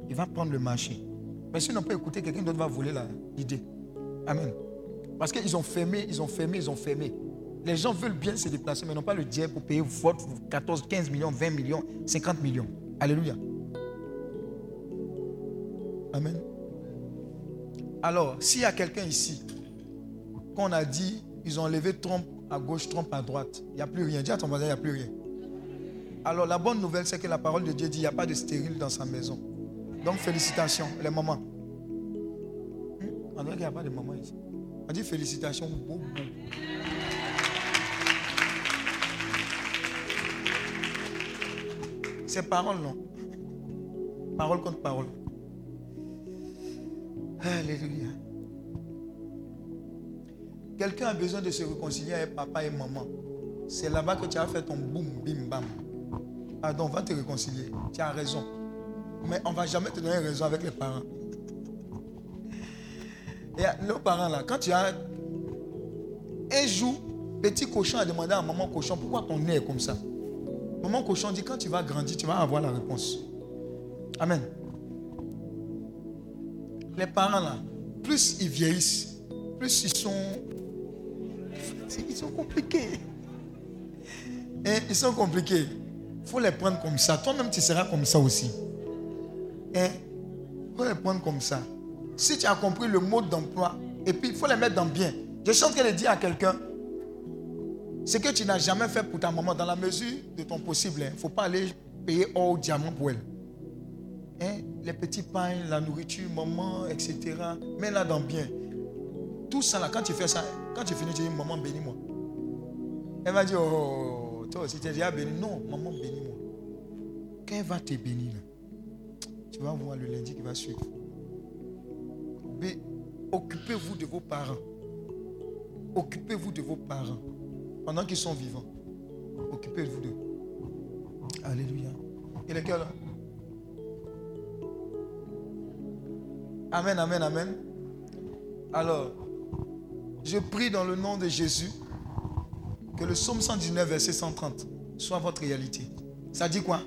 S3: Il va prendre le marché. Mais si on pas écouté, quelqu'un d'autre va voler l'idée. Amen. Parce qu'ils ont fermé, ils ont fermé, ils ont fermé. Les gens veulent bien se déplacer, mais n'ont pas le diable pour payer votre 14, 15 millions, 20 millions, 50 millions. Alléluia. Amen. Alors, s'il y a quelqu'un ici, qu'on a dit, ils ont enlevé Trump à gauche, Trump à droite, il n'y a plus rien. Dis à ton voisin, il n'y a plus rien. Alors, la bonne nouvelle, c'est que la parole de Dieu dit, il n'y a pas de stérile dans sa maison. Donc, félicitations, les mamans. Hmm? On dirait qu'il n'y a pas de mamans ici. On dit félicitations, beau, beau. C'est parole, non? Parole contre parole. Alléluia. Quelqu'un a besoin de se réconcilier avec papa et maman. C'est là-bas que tu as fait ton boum, bim, bam. Pardon, va te réconcilier. Tu as raison. Mais on ne va jamais te donner raison avec les parents. Et nos parents là, quand tu as un jour, petit cochon a demandé à maman cochon pourquoi ton nez est comme ça? Maman cochon dit quand tu vas grandir, tu vas avoir la réponse. Amen. Les parents là, plus ils vieillissent, plus ils sont. Ils sont compliqués. Hein, Ils sont compliqués. Il faut les prendre comme ça. Toi-même, tu seras comme ça aussi. Il faut les prendre comme ça. Si tu as compris le mode d'emploi, et puis il faut les mettre dans bien. Je suis en train de dire à quelqu'un, ce que tu n'as jamais fait pour ta maman, dans la mesure de ton possible, il ne faut pas aller payer or diamant pour elle. Hein, Les petits pains, la nourriture, maman, etc. Mets-la dans bien. Tout ça là, quand tu fais ça, quand tu finis, tu dis, maman, bénis-moi. Elle va dire, oh, toi aussi, tu es déjà béni. Non, maman, bénis-moi. Quand elle va te bénir, là, tu vas voir le lundi qui va suivre. Mais occupez-vous de vos parents. Occupez-vous de vos parents. Pendant qu'ils sont vivants. Occupez-vous d'eux. Alléluia. Et lesquels là? Amen, amen, amen. Alors, je prie dans le nom de Jésus que le psaume 119, verset 130 soit votre réalité. Ça dit quoi?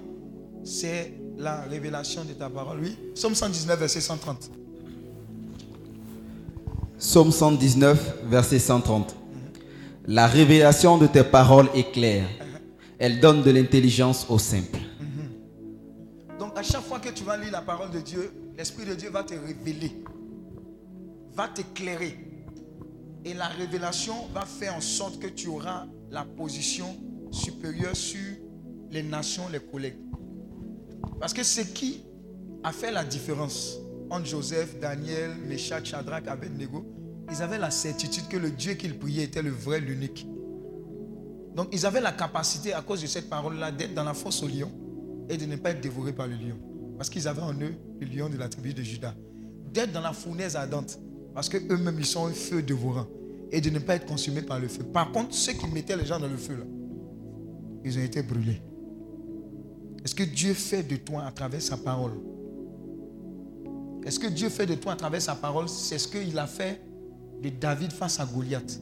S3: C'est la révélation de ta parole. Oui. Psaume 119, verset 130.
S5: Psaume 119, verset 130. La révélation de tes paroles est claire. Elle donne de l'intelligence aux simples.
S3: Donc à chaque fois que tu vas lire la parole de Dieu, l'Esprit de Dieu va te révéler, va t'éclairer. Et la révélation va faire en sorte que tu auras la position supérieure sur les nations, les collègues. Parce que ce qui a fait la différence entre Joseph, Daniel, Meshach, Shadrach, Abednego, ils avaient la certitude que le Dieu qu'ils priaient était le vrai, l'unique. Donc ils avaient la capacité, à cause de cette parole-là, d'être dans la fosse au lion et de ne pas être dévorés par le lion. Parce qu'ils avaient en eux le lion de la tribu de Judas. D'être dans la fournaise ardente. Parce qu'eux-mêmes, ils sont un feu dévorant. Et de ne pas être consumés par le feu. Par contre, ceux qui mettaient les gens dans le feu, là, ils ont été brûlés. Est-ce que Dieu fait de toi à travers sa parole? Est-ce que Dieu fait de toi à travers sa parole? C'est ce qu'il a fait de David face à Goliath.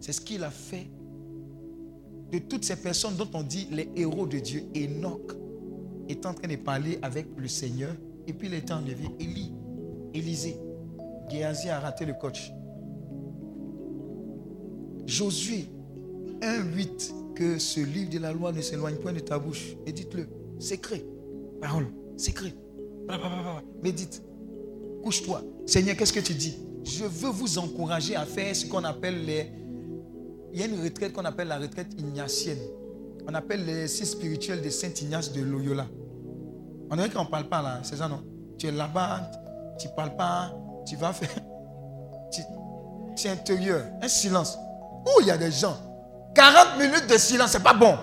S3: C'est ce qu'il a fait de toutes ces personnes dont on dit les héros de Dieu. Enoch, était en train de parler avec le Seigneur. Et puis il était enlevé. Élie, Élisée, Géasi a raté le coach. Josué 1,8 que ce livre de la loi ne s'éloigne point de ta bouche. Médite-le. Secret. Parole. Secret. Bla, bla, bla. Médite. Couche-toi. Seigneur, qu'est-ce que tu dis? Je veux vous encourager à faire ce qu'on appelle les. Il y a une retraite qu'on appelle la retraite ignatienne. On appelle les six spirituels de Saint Ignace de Loyola. On dirait qu'on ne parle pas là, c'est ça non? Tu es là-bas, tu ne parles pas, tu vas faire. (laughs) Tu, es intérieur, un silence. Où il y a des gens? 40 minutes de silence, c'est pas bon.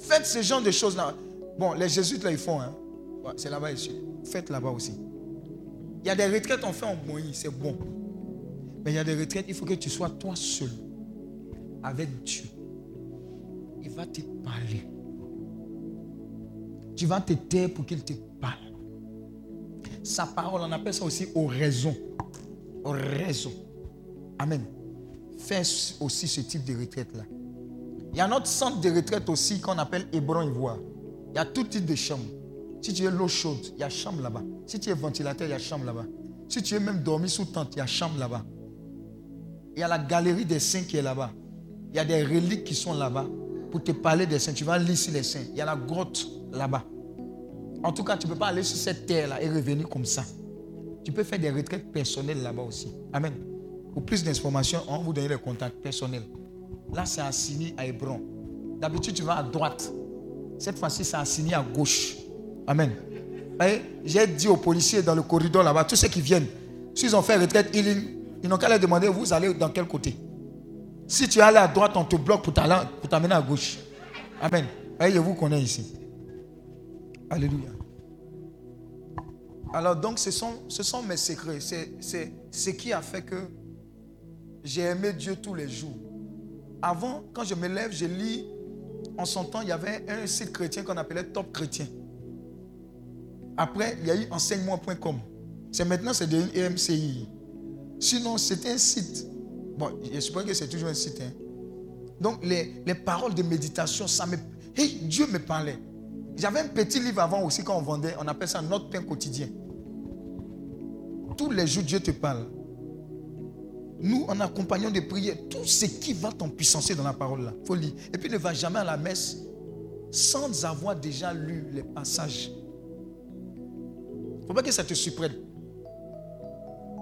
S3: Faites ce genre de choses-là. Bon, les jésuites là, ils font. Hein. C'est là-bas ici. Faites là-bas aussi. Il y a des retraites, on fait en moyen, c'est bon. Mais il y a des retraites, il faut que tu sois toi seul. Avec Dieu. Il va te parler. Tu vas te taire pour qu'il te parle. Sa parole, on appelle ça aussi oraison. Oraison. Amen. Fais aussi ce type de retraite-là. Il y a notre centre de retraite aussi qu'on appelle Hébron Ivoire. Il y a tout type de chambres. Si tu es l'eau chaude, il y a chambre là-bas. Si tu es ventilateur, il y a chambre là-bas. Si tu es même dormi sous tente, il y a chambre là-bas. Il y a la galerie des saints qui est là-bas. Il y a des reliques qui sont là-bas. Pour te parler des saints, tu vas lire sur les saints. Il y a la grotte là-bas. En tout cas, tu ne peux pas aller sur cette terre-là et revenir comme ça. Tu peux faire des retraites personnelles là-bas aussi. Amen. Pour plus d'informations, on vous donner les contacts personnels. Là, c'est assigné à Hébron. D'habitude, tu vas à droite. Cette fois-ci, c'est assigné à gauche. Amen. J'ai dit aux policiers dans le corridor là-bas, tous ceux qui viennent, s'ils ont fait retraite healing, ils n'ont qu'à leur demander, vous allez dans quel côté? Si tu es allé à droite, on te bloque pour t'amener à gauche. Amen. Voyez, je vous connais ici. Alléluia. Alors donc, ce sont, ce sont mes secrets. C'est ce qui a fait que j'ai aimé Dieu tous les jours. Avant, quand je me lève, je lis. En son temps, il y avait un site chrétien qu'on appelait Top Chrétien. Après, il y a eu enseignement.com. C'est maintenant, c'est devenu EMCI. Sinon, c'était un site. Bon, je suppose que c'est toujours un site. hein. Donc, les, les paroles de méditation, ça me. Dieu me parlait. J'avais un petit livre avant aussi quand on vendait, on appelle ça Notre pain quotidien. Tous les jours, Dieu te parle. Nous, en accompagnant des prières, tout ce qui va t'empuissancer dans la parole là, faut lire. Et puis ne va jamais à la messe sans avoir déjà lu les passages. Il ne faut pas que ça te surprenne.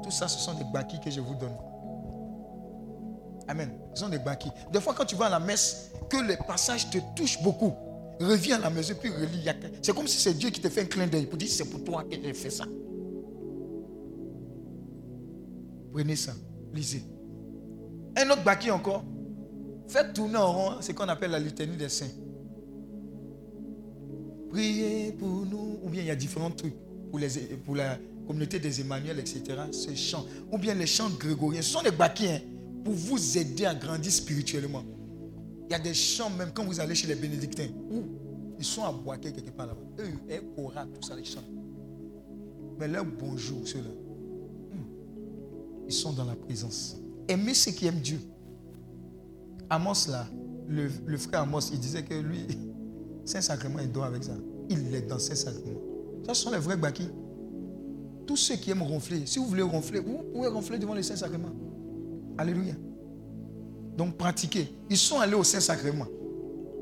S3: Tout ça, ce sont des bâquis que je vous donne. Amen. Ce sont des bâquis. Des fois, quand tu vas à la messe, que les passages te touchent beaucoup, reviens à la maison puis relis. C'est comme si c'est Dieu qui te fait un clin d'œil pour dire c'est pour toi que j'ai fait ça. Prenez ça, lisez. Un autre bâquis encore. Faites tourner en rond ce qu'on appelle la litanie des saints. Priez pour nous. Ou bien il y a différents trucs pour, la communauté des Emmanuel, etc. Ce chant. Ou bien les chants grégoriens. Ce sont des bâquis hein, pour vous aider à grandir spirituellement. Il y a des chants même quand vous allez chez les bénédictins. Où ils sont à Boaké quelque part là-bas. Eux, et Cora, tout ça, les chants. Mais leur bonjour, ceux-là. Ils sont dans la présence. Aimez ceux qui aiment Dieu. Amos, là, le, frère Amos, il disait que lui, (laughs) Saint-Sacrement, il dort avec ça. Il est dans Saint-Sacrement. Ça, ce sont les vrais bâquis. Tous ceux qui aiment ronfler, si vous voulez ronfler, vous pouvez ronfler devant le Saint-Sacrement. Alléluia. Donc, pratiquez. Ils sont allés au Saint-Sacrement.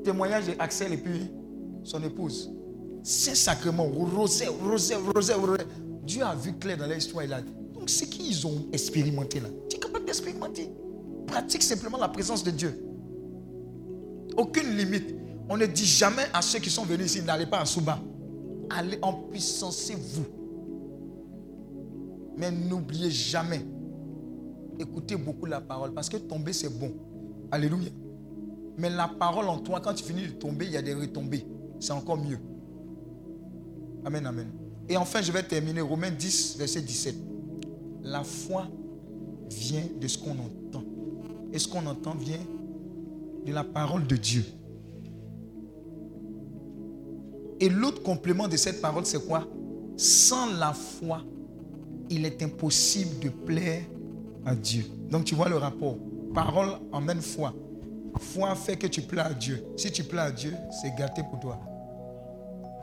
S3: Témoignage d'Axel et puis son épouse. Saint-Sacrement, rosé, rosé, rosé, rosé. Dieu a vu clair dans leur histoire. Il a... Donc, ce qu'ils ont expérimenté là, tu es capable d'expérimenter. Pratique simplement la présence de Dieu. Aucune limite. On ne dit jamais à ceux qui sont venus ici, n'allez pas à Souba. Allez en puissance, vous. Mais n'oubliez jamais, écoutez beaucoup la parole, parce que tomber, c'est bon. Alléluia. Mais la parole en toi, quand tu finis de tomber, il y a des retombées. C'est encore mieux. Amen, amen. Et enfin, je vais terminer Romains 10, verset 17. La foi vient de ce qu'on entend. Et ce qu'on entend vient de la parole de Dieu. Et l'autre complément de cette parole, c'est quoi? Sans la foi, il est impossible de plaire à Dieu. Donc tu vois le rapport. Parole emmène foi. Foi fait que tu plais à Dieu. Si tu plais à Dieu, c'est gâté pour toi.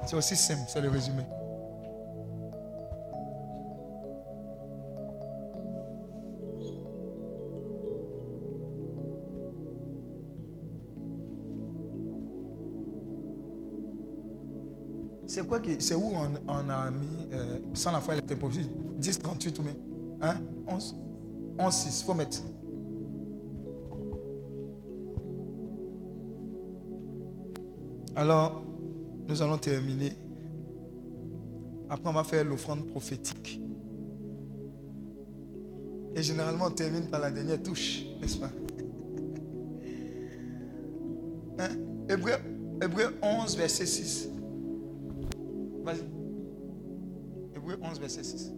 S3: C'est aussi simple, c'est le résumé. C'est quoi qui, c'est où on, a mis, euh, sans la foi, elle était impossible 10, 38 ou bien Hein 11 11, 6, faut mettre. Alors, nous allons terminer. Après, on va faire l'offrande prophétique. Et généralement, on termine par la dernière touche, n'est-ce pas? (laughs) Hein? Hébreu, Hébreu 11, verset 6. Vas-y. Hébreu 11, verset 6.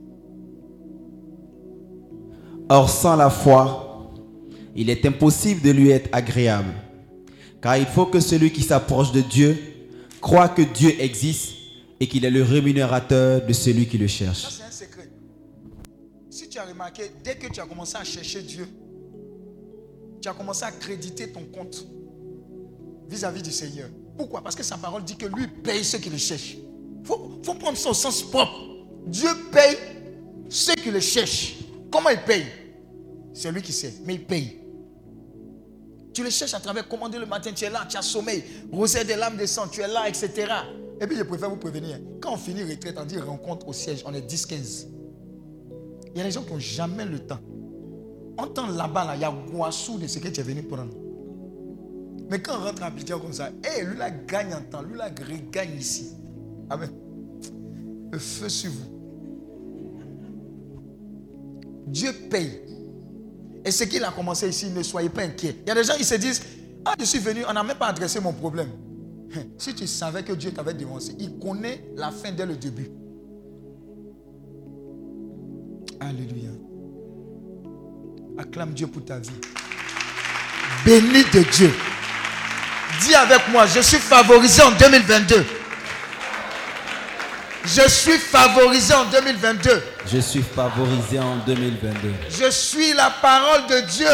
S5: Or, sans la foi, il est impossible de lui être agréable. Car il faut que celui qui s'approche de Dieu croit que Dieu existe et qu'il est le rémunérateur de celui qui le
S3: Ça,
S5: cherche.
S3: c'est un secret. Si tu as remarqué, dès que tu as commencé à chercher Dieu, tu as commencé à créditer ton compte vis-à-vis du Seigneur. Pourquoi? Parce que sa parole dit que lui paye ceux qui le cherchent. Il faut, faut prendre ça au sens propre. Dieu paye ceux qui le cherchent. Comment il paye? C'est lui qui sait, mais il paye. Tu le cherches à travers commander le matin, tu es là, tu as sommeil, rosaire des lames descend, tu es là, etc. Et puis je préfère vous prévenir, quand on finit retraite, on dit rencontre au siège, on est 10-15. Il y a des gens qui n'ont jamais le temps. On là-bas, là, il y a Guassou de ce que tu es venu prendre. Mais quand on rentre à comme ça, hé, lui là gagne en temps, lui là gagne ici. Amen. Le feu sur vous. Dieu paye. Et ce qu'il a commencé ici, ne soyez pas inquiets. Il y a des gens qui se disent, ah, je suis venu, on n'a même pas adressé mon problème. Si tu savais que Dieu t'avait dévancé, il connaît la fin dès le début. Alléluia. Acclame Dieu pour ta vie. Béni de Dieu. Dis avec moi, je suis favorisé en 2022. Je suis favorisé en 2022.
S5: Je suis favorisé en 2022.
S3: Je suis la parole de Dieu.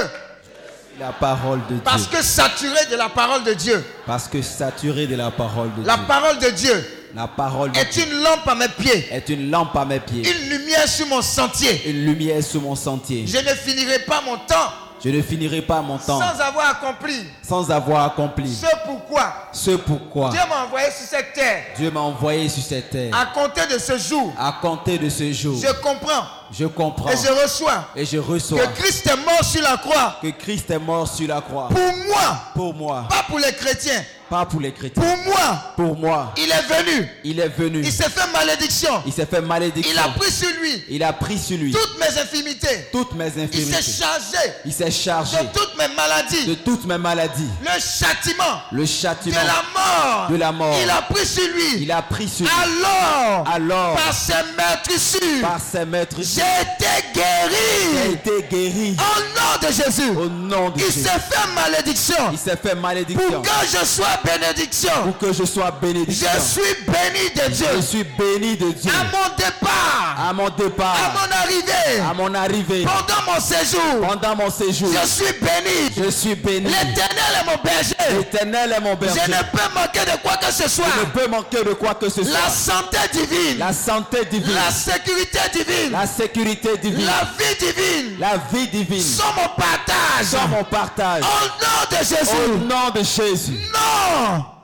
S5: La parole de Dieu.
S3: Parce que saturé de la parole de Dieu.
S5: Parce que saturé de la parole de
S3: La
S5: Dieu.
S3: parole de Dieu
S5: La parole de
S3: est
S5: Dieu
S3: une lampe à mes pieds,
S5: est une lampe à mes pieds,
S3: une lumière sur mon sentier.
S5: une lumière sur mon sentier.
S3: Je ne finirai pas mon temps
S5: Je ne finirai pas mon temps
S3: sans avoir accompli
S5: sans avoir accompli
S3: ce pourquoi
S5: ce pourquoi
S3: Dieu m'a envoyé sur cette terre.
S5: Dieu m'a envoyé sur cette terre.
S3: À compter de ce jour,
S5: À compter de ce jour,
S3: je comprends
S5: je comprends
S3: et je reçois
S5: et je reçois
S3: que Christ est mort sur la croix
S5: que Christ est mort sur la croix
S3: pour moi,
S5: pour moi,
S3: pas pour les chrétiens.
S5: Pas pour les chrétiens.
S3: Pour moi,
S5: Pour moi,
S3: il est venu.
S5: il est venu.
S3: Il s'est fait malédiction.
S5: Il s'est fait malédiction.
S3: Il a pris sur lui
S5: Il a pris sur lui
S3: toutes mes infimités.
S5: toutes mes
S3: Il s'est
S5: infirmités.
S3: chargé
S5: Il s'est chargé
S3: de toutes mes maladies.
S5: de toutes mes maladies.
S3: Le châtiment
S5: Le
S3: de
S5: châtiment
S3: la mort.
S5: de la mort.
S3: Il a pris sur lui.
S5: Il a pris sur lui.
S3: Alors,
S5: Alors,
S3: par ses meurtrissures,
S5: par ses maîtres,
S3: j'ai été
S5: il
S3: guéri.
S5: été guéri
S3: Au nom de Jésus.
S5: au nom de
S3: Il
S5: Jésus.
S3: s'est fait malédiction
S5: Il s'est fait
S3: pour
S5: malédiction
S3: que je sois bénédiction.
S5: pour que je sois bénédiction.
S3: Je suis béni de Dieu.
S5: Je suis béni de Dieu.
S3: À mon départ,
S5: À mon
S3: à
S5: départ,
S3: mon arrivée,
S5: à mon arrivée,
S3: pendant mon séjour,
S5: pendant mon séjour,
S3: je suis béni.
S5: je suis béni.
S3: L'éternel est mon berger.
S5: L'éternel est mon berger.
S3: Je ne peux manquer de quoi que ce soit.
S5: Je ne peux manquer de quoi que ce
S3: La
S5: soit.
S3: santé divine,
S5: La santé divine,
S3: la sécurité divine,
S5: la sécurité divine,
S3: la vie divine
S5: la vie divine
S3: sont mon partage.
S5: sont mon partage.
S3: Au nom de
S5: Au
S3: Jésus.
S5: nom de Jésus,
S3: Non, Senhor!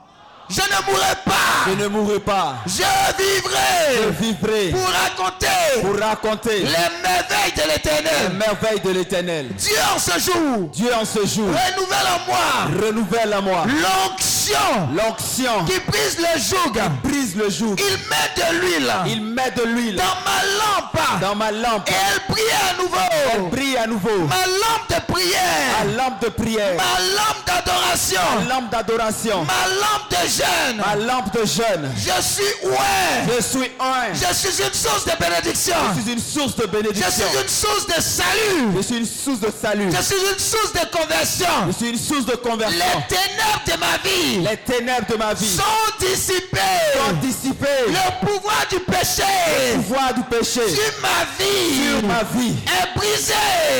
S3: Je ne mourrai pas.
S5: je ne mourrai pas.
S3: Je
S5: Je
S3: vivrai
S5: vivrai
S3: pour raconter
S5: pour raconter
S3: les merveilles de
S5: les
S3: l'éternel.
S5: merveilles de l'éternel.
S3: Dieu en ce jour
S5: Dieu en ce jour
S3: renouvelle en moi
S5: renouvelle à moi
S3: l'onction
S5: l'onction
S3: qui brise le joug.
S5: brise le joug.
S3: Il met de l'huile
S5: Il met de l'huile
S3: dans ma lampe
S5: dans ma lampe.
S3: et elle brille à
S5: Elle
S3: nouveau.
S5: brille à nouveau.
S3: Ma lampe de
S5: Ma
S3: prière,
S5: lampe de prière,
S3: ma lampe
S5: ma
S3: d'adoration,
S5: lampe d'adoration,
S3: ma lampe de jeûne.
S5: ma lampe de jeûne.
S3: Je suis ouais.
S5: Je suis un.
S3: Je suis une source de bénédiction.
S5: Je suis une source de
S3: Je
S5: bénédiction.
S3: suis une source de salut.
S5: Je suis une source de salut.
S3: Je suis une source de conversion.
S5: Je suis une source de
S3: Les
S5: conversion.
S3: ténèbres de ma vie
S5: Les ténèbres de ma vie
S3: sont dissipées.
S5: sont dissipées.
S3: Le pouvoir du péché
S5: Le pouvoir du péché
S3: sur ma vie
S5: sur ma vie
S3: est brisé.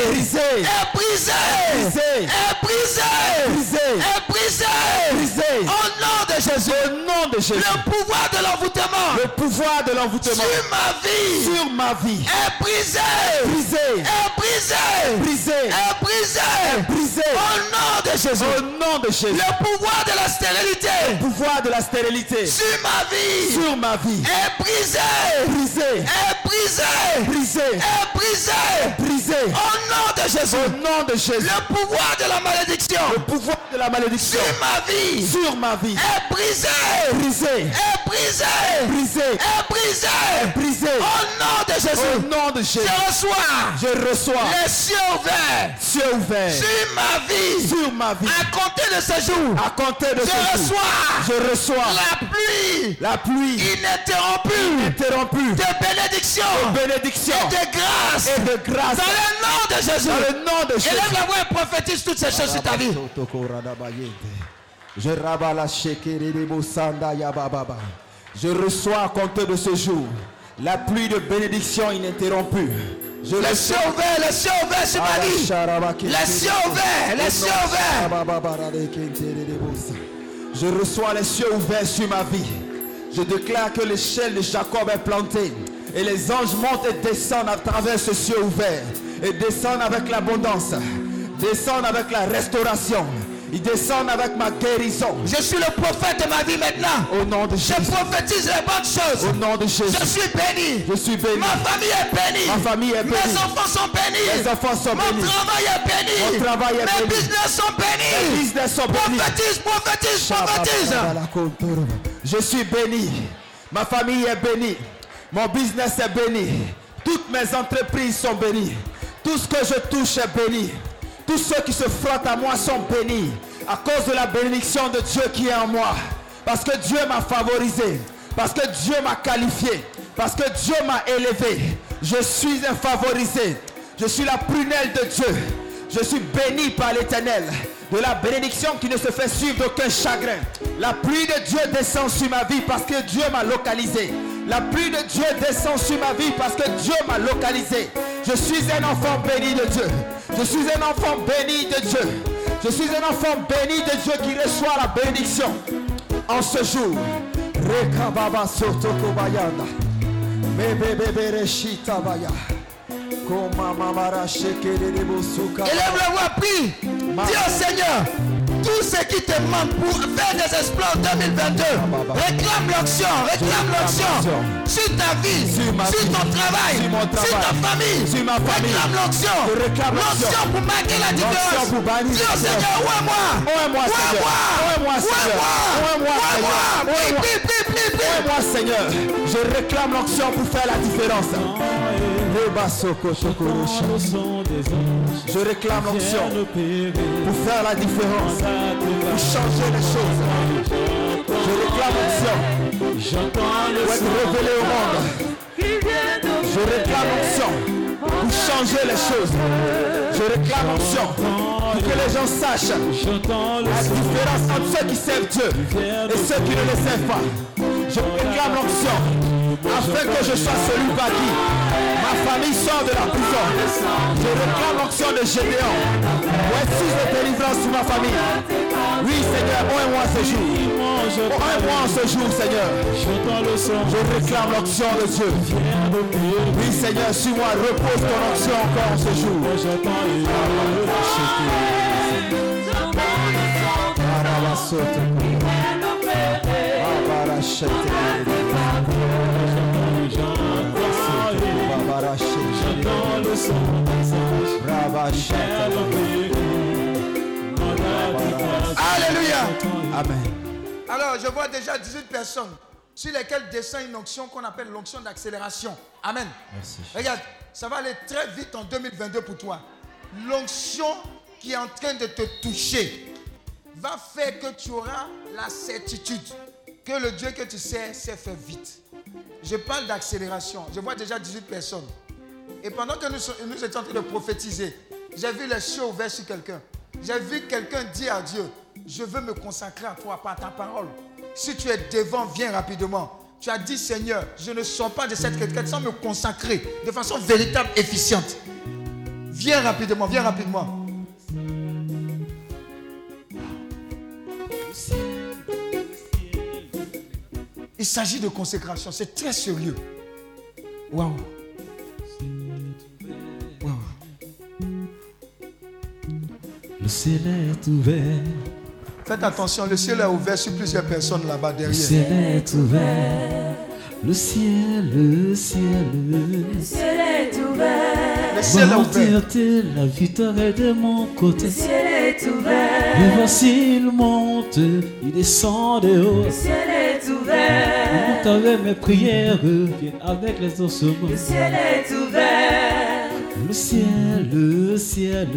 S5: brisé,
S3: Est brisé.
S5: brisé,
S3: est brisé.
S5: brisé,
S3: Est brisé.
S5: brisé.
S3: Au nom de Jésus.
S5: Au nom de Jésus.
S3: Le pouvoir de l'envoûtement.
S5: Le pouvoir de l'envoûtement.
S3: Sur ma vie.
S5: Sur ma vie.
S3: Est brisé.
S5: brisé,
S3: Est brisé.
S5: brisé,
S3: Est brisé.
S5: brisé.
S3: Au nom de Jésus.
S5: Au nom de Jésus.
S3: Le pouvoir de la stérilité
S5: Le pouvoir de la stérilité
S3: sur ma vie
S5: sur ma vie
S3: est brisé.
S5: brisé,
S3: Est brisé.
S5: brisé,
S3: Est brisé.
S5: brisé.
S3: Au nom de Jésus.
S5: Au nom de Jésus.
S3: Le pouvoir de la malédiction
S5: Le pouvoir de la malédiction
S3: sur ma vie
S5: sur ma vie
S3: est brisé.
S5: brisé,
S3: Est brisé.
S5: brisé,
S3: Est brisé.
S5: brisé.
S3: Au nom de
S5: Au
S3: Jésus.
S5: nom de Jésus.
S3: Je reçois
S5: Je reçois
S3: les cieux ouverts
S5: cieux ouvert
S3: sur ma vie.
S5: sur ma vie.
S3: À compter de ce jour,
S5: À compter de
S3: je
S5: ce jour,
S3: reçois
S5: je reçois
S3: la pluie
S5: la pluie
S3: ininterrompue
S5: interrompue
S3: de bénédiction
S5: bénédiction
S3: et de grâce.
S5: et de grâce
S3: Dans le nom de Jésus.
S5: dans le nom de Jésus.
S3: Élève la voix et prophétise toutes ces choses sur ta vie.
S5: Je rabats la shekerebo sanda yabababa. Je reçois à compter de ce jour la pluie de bénédiction ininterrompue. Je
S3: Les cieux ouverts, les cieux ouverts sur ma vie. Les cieux ouverts, les cieux ouverts.
S5: Je reçois les cieux ouverts sur ma vie. Je déclare que l'échelle de Jacob est plantée. Et les anges montent et descendent à travers ce ciel ouvert. Et descendent avec l'abondance. Descendent avec la restauration. Ils descendent avec ma guérison.
S3: Je suis le prophète de ma vie maintenant.
S5: Au nom de
S3: Je
S5: Jésus.
S3: prophétise les bonnes choses.
S5: Au nom de Jésus.
S3: Je suis béni.
S5: Je suis béni.
S3: Ma famille est bénie.
S5: Ma famille est
S3: Mes
S5: bénie.
S3: enfants sont bénis.
S5: Mes enfants sont
S3: Mon
S5: bénis.
S3: travail est béni.
S5: Mon travail est
S3: Mes
S5: béni.
S3: business sont bénis.
S5: Mes business sont bénis.
S3: Prophétise, prophétise, prophétise.
S5: Je suis béni. Ma famille est bénie. Mon business est béni. Toutes mes entreprises sont bénies. Tout ce que je touche est béni. Tous ceux qui se frottent à moi sont bénis. À cause de la bénédiction de Dieu qui est en moi. Parce que Dieu m'a favorisé. Parce que Dieu m'a qualifié. Parce que Dieu m'a élevé. Je suis un favorisé. Je suis la prunelle de Dieu. Je suis béni par l'éternel. De la bénédiction qui ne se fait suivre d'aucun chagrin. La pluie de Dieu descend sur ma vie parce que Dieu m'a localisé. La pluie de Dieu descend sur ma vie parce que Dieu m'a localisé. Je suis un enfant béni de Dieu. Je suis un enfant béni de Dieu. Je suis un enfant béni de Dieu qui reçoit la bénédiction en ce jour. Rekababa.
S3: Élève la voix, prie. Dis au Seigneur, tout ce qui te manque pour faire des exploits en 2022, réclame l'action, réclame l'action sur ta vie,
S5: Sur ma
S3: sur
S5: vie,
S3: ton travail,
S5: sur mon
S3: sur ta
S5: travail,
S3: famille.
S5: sur ma famille.
S3: Réclame l'action,
S5: l'action.
S3: l'action pour marquer la différence.
S5: pour bannir
S3: Dis
S5: la
S3: au Seigneur,
S5: différence.
S3: ouais-moi,
S5: Ouais-moi, Seigneur? Ouais-moi, Seigneur? Ouais-moi, Seigneur?
S3: Prie,
S5: Ouais-moi.
S3: prie, prie, prie, prie.
S5: moi Seigneur, je réclame l'onction pour faire la différence. Soko rosha. Je réclame l'onction pour faire la différence, pour changer les choses. Je réclame l'onction pour être révélé au monde. Je réclame l'onction pour changer les choses. Je réclame l'onction pour que les gens sachent la différence entre ceux qui servent Dieu et ceux qui ne le servent pas. Je réclame l'onction afin que je sois celui par qui ma famille sort de la prison. Je réclame l'onction de Gédéon source de délivrance sur ma famille. Oui Seigneur, moi ce jour. moi ce jour Seigneur. Je réclame l'onction de Dieu. Oui Seigneur, sur moi repose ton onction encore ce jour.
S3: Alléluia.
S5: Amen.
S3: Alors, je vois déjà 18 personnes sur lesquelles descend une onction qu'on appelle l'onction d'accélération. Amen.
S5: Merci.
S3: Regarde, ça va aller très vite en 2022 pour toi. L'onction qui est en train de te toucher va faire que tu auras la certitude que le Dieu que tu sais sait faire vite. Je parle d'accélération. Je vois déjà 18 personnes. Et pendant que nous, étions en train de prophétiser, j'ai vu les cieux ouverts sur quelqu'un. J'ai vu quelqu'un dire à Dieu, je veux me consacrer à toi par ta parole. Si tu es devant, viens rapidement. Tu as dit, Seigneur, je ne sors pas de cette retraite sans me consacrer de façon véritable, efficiente. Viens rapidement, viens rapidement. Il s'agit de consécration, c'est très sérieux. Waouh. Waouh.
S6: Le ciel est ouvert,
S3: Faites attention, le ciel est ouvert sur plusieurs personnes là-bas
S6: le
S3: derrière.
S6: ciel est ouvert. Le ciel, le ciel.
S2: Le ciel est ouvert.
S3: Le ciel est ouvert.
S6: La victoire est de mon côté.
S2: Le ciel est ouvert.
S6: Et voici, il monte, il descend de haut.
S2: Le ciel
S6: avec mes prières, vient avec les ossements.
S2: Le ciel est ouvert.
S6: Le ciel, le ciel.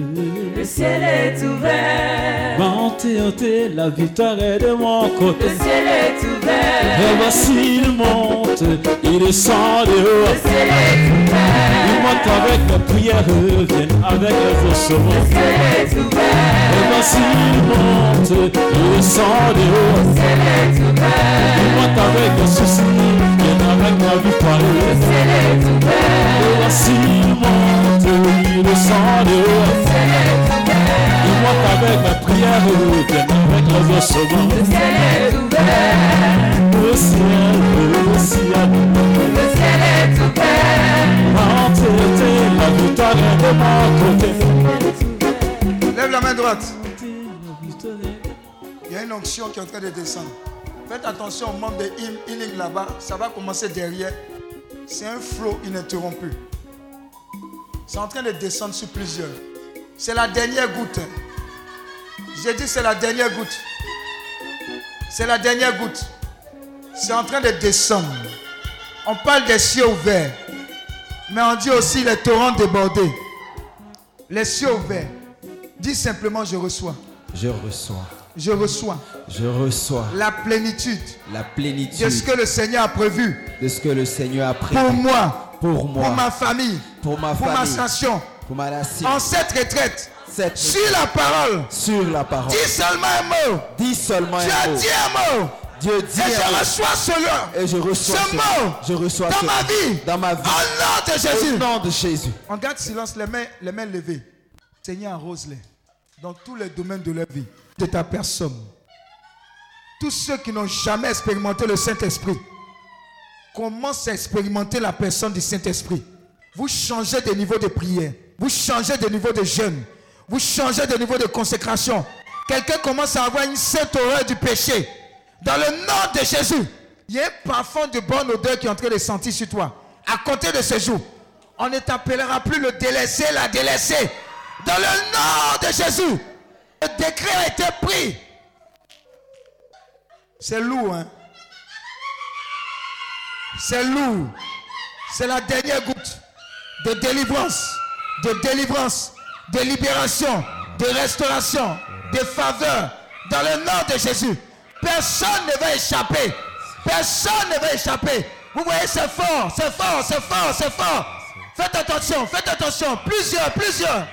S2: Le ciel est ouvert.
S6: Entièreté, la victoire est de mon côté.
S2: Le ciel est ouvert.
S6: Et voici, il monte, il descend de haut.
S2: Le.
S6: Il monte avec mes prières, vient avec.
S2: Le est ouvert.
S6: Et voici, il monte, il descend de haut.
S2: Le.
S6: Il monte avec les soucis, vient avec.
S2: Le ciel est ouvert.
S6: Et voici, il monte, il descend de haut.
S2: Le.
S6: Il monte avec mes prières, vient avec.
S2: Le est ouvert.
S6: Le ciel, la est de.
S3: Lève la main droite. Il y a une onction qui est en train de descendre. Faites attention au membre de healing là-bas. Ça va commencer derrière. C'est un flot ininterrompu. C'est en train de descendre sur plusieurs. C'est la dernière goutte. J'ai dit c'est la dernière goutte. C'est la dernière goutte. C'est en train de descendre. On parle des cieux ouverts. Mais on dit aussi les torrents débordés. Les cieux ouverts. Dis simplement je reçois.
S5: Je reçois,
S3: Je reçois
S5: je reçois
S3: la plénitude
S5: la
S3: de
S5: plénitude
S3: ce que le Seigneur a prévu
S5: de ce que le Seigneur a pris
S3: pour moi,
S5: pour moi,
S3: pour ma famille,
S5: pour ma
S3: pour ma
S5: famille,
S3: nation.
S5: pour ma nation.
S3: En cette retraite,
S5: Cette-
S3: sur la parole,
S5: sur la parole.
S3: dis seulement un mot.
S5: Dis seulement un mot.
S3: dit un mot.
S5: Dieu
S3: Et
S5: dit un
S3: je reçois cela.
S5: Et je reçois
S3: ce mot
S5: Je reçois
S3: dans ma vie.
S5: Dans ma vie.
S3: Au nom de
S5: Au
S3: Jésus.
S5: nom de Jésus.
S3: On garde silence, les mains, les mains levées. Seigneur, arrose-les dans tous les domaines de leur vie, de ta personne. Tous ceux qui n'ont jamais expérimenté le Saint-Esprit commencent à expérimenter la personne du Saint-Esprit. Vous changez de niveau de prière, vous changez de niveau de jeûne, vous changez de niveau de consécration. Quelqu'un commence à avoir une sainte horreur du péché. Dans le nom de Jésus, il y a un parfum de bonne odeur qui est en train de sentir sur toi. À compter de ce jour, on ne t'appellera plus le délaissé, la délaissée. Dans le nom de Jésus, le décret a été pris. C'est lourd, hein? C'est lourd. C'est la dernière goutte de délivrance, de délivrance, de libération, de restauration, de faveur. Dans le nom de Jésus, personne ne va échapper. Personne ne va échapper. Vous voyez, c'est fort, c'est fort, c'est fort, c'est fort. Faites attention, faites attention. Plusieurs, plusieurs.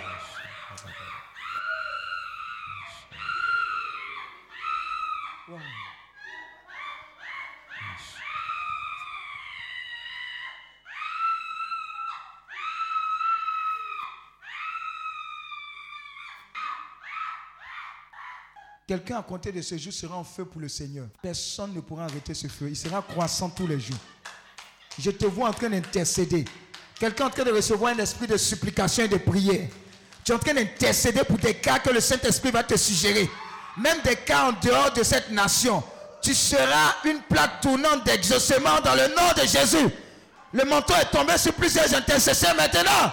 S3: Quelqu'un à compter de ce jour sera en feu pour le Seigneur. Personne ne pourra arrêter ce feu. Il sera croissant tous les jours. Je te vois en train d'intercéder. Quelqu'un en train de recevoir un esprit de supplication et de prière. Tu es en train d'intercéder pour des cas que le Saint-Esprit va te suggérer. Même des cas en dehors de cette nation. Tu seras une plaque tournante d'exaucement dans le nom de Jésus. Le manteau est tombé sur plusieurs intercesseurs maintenant.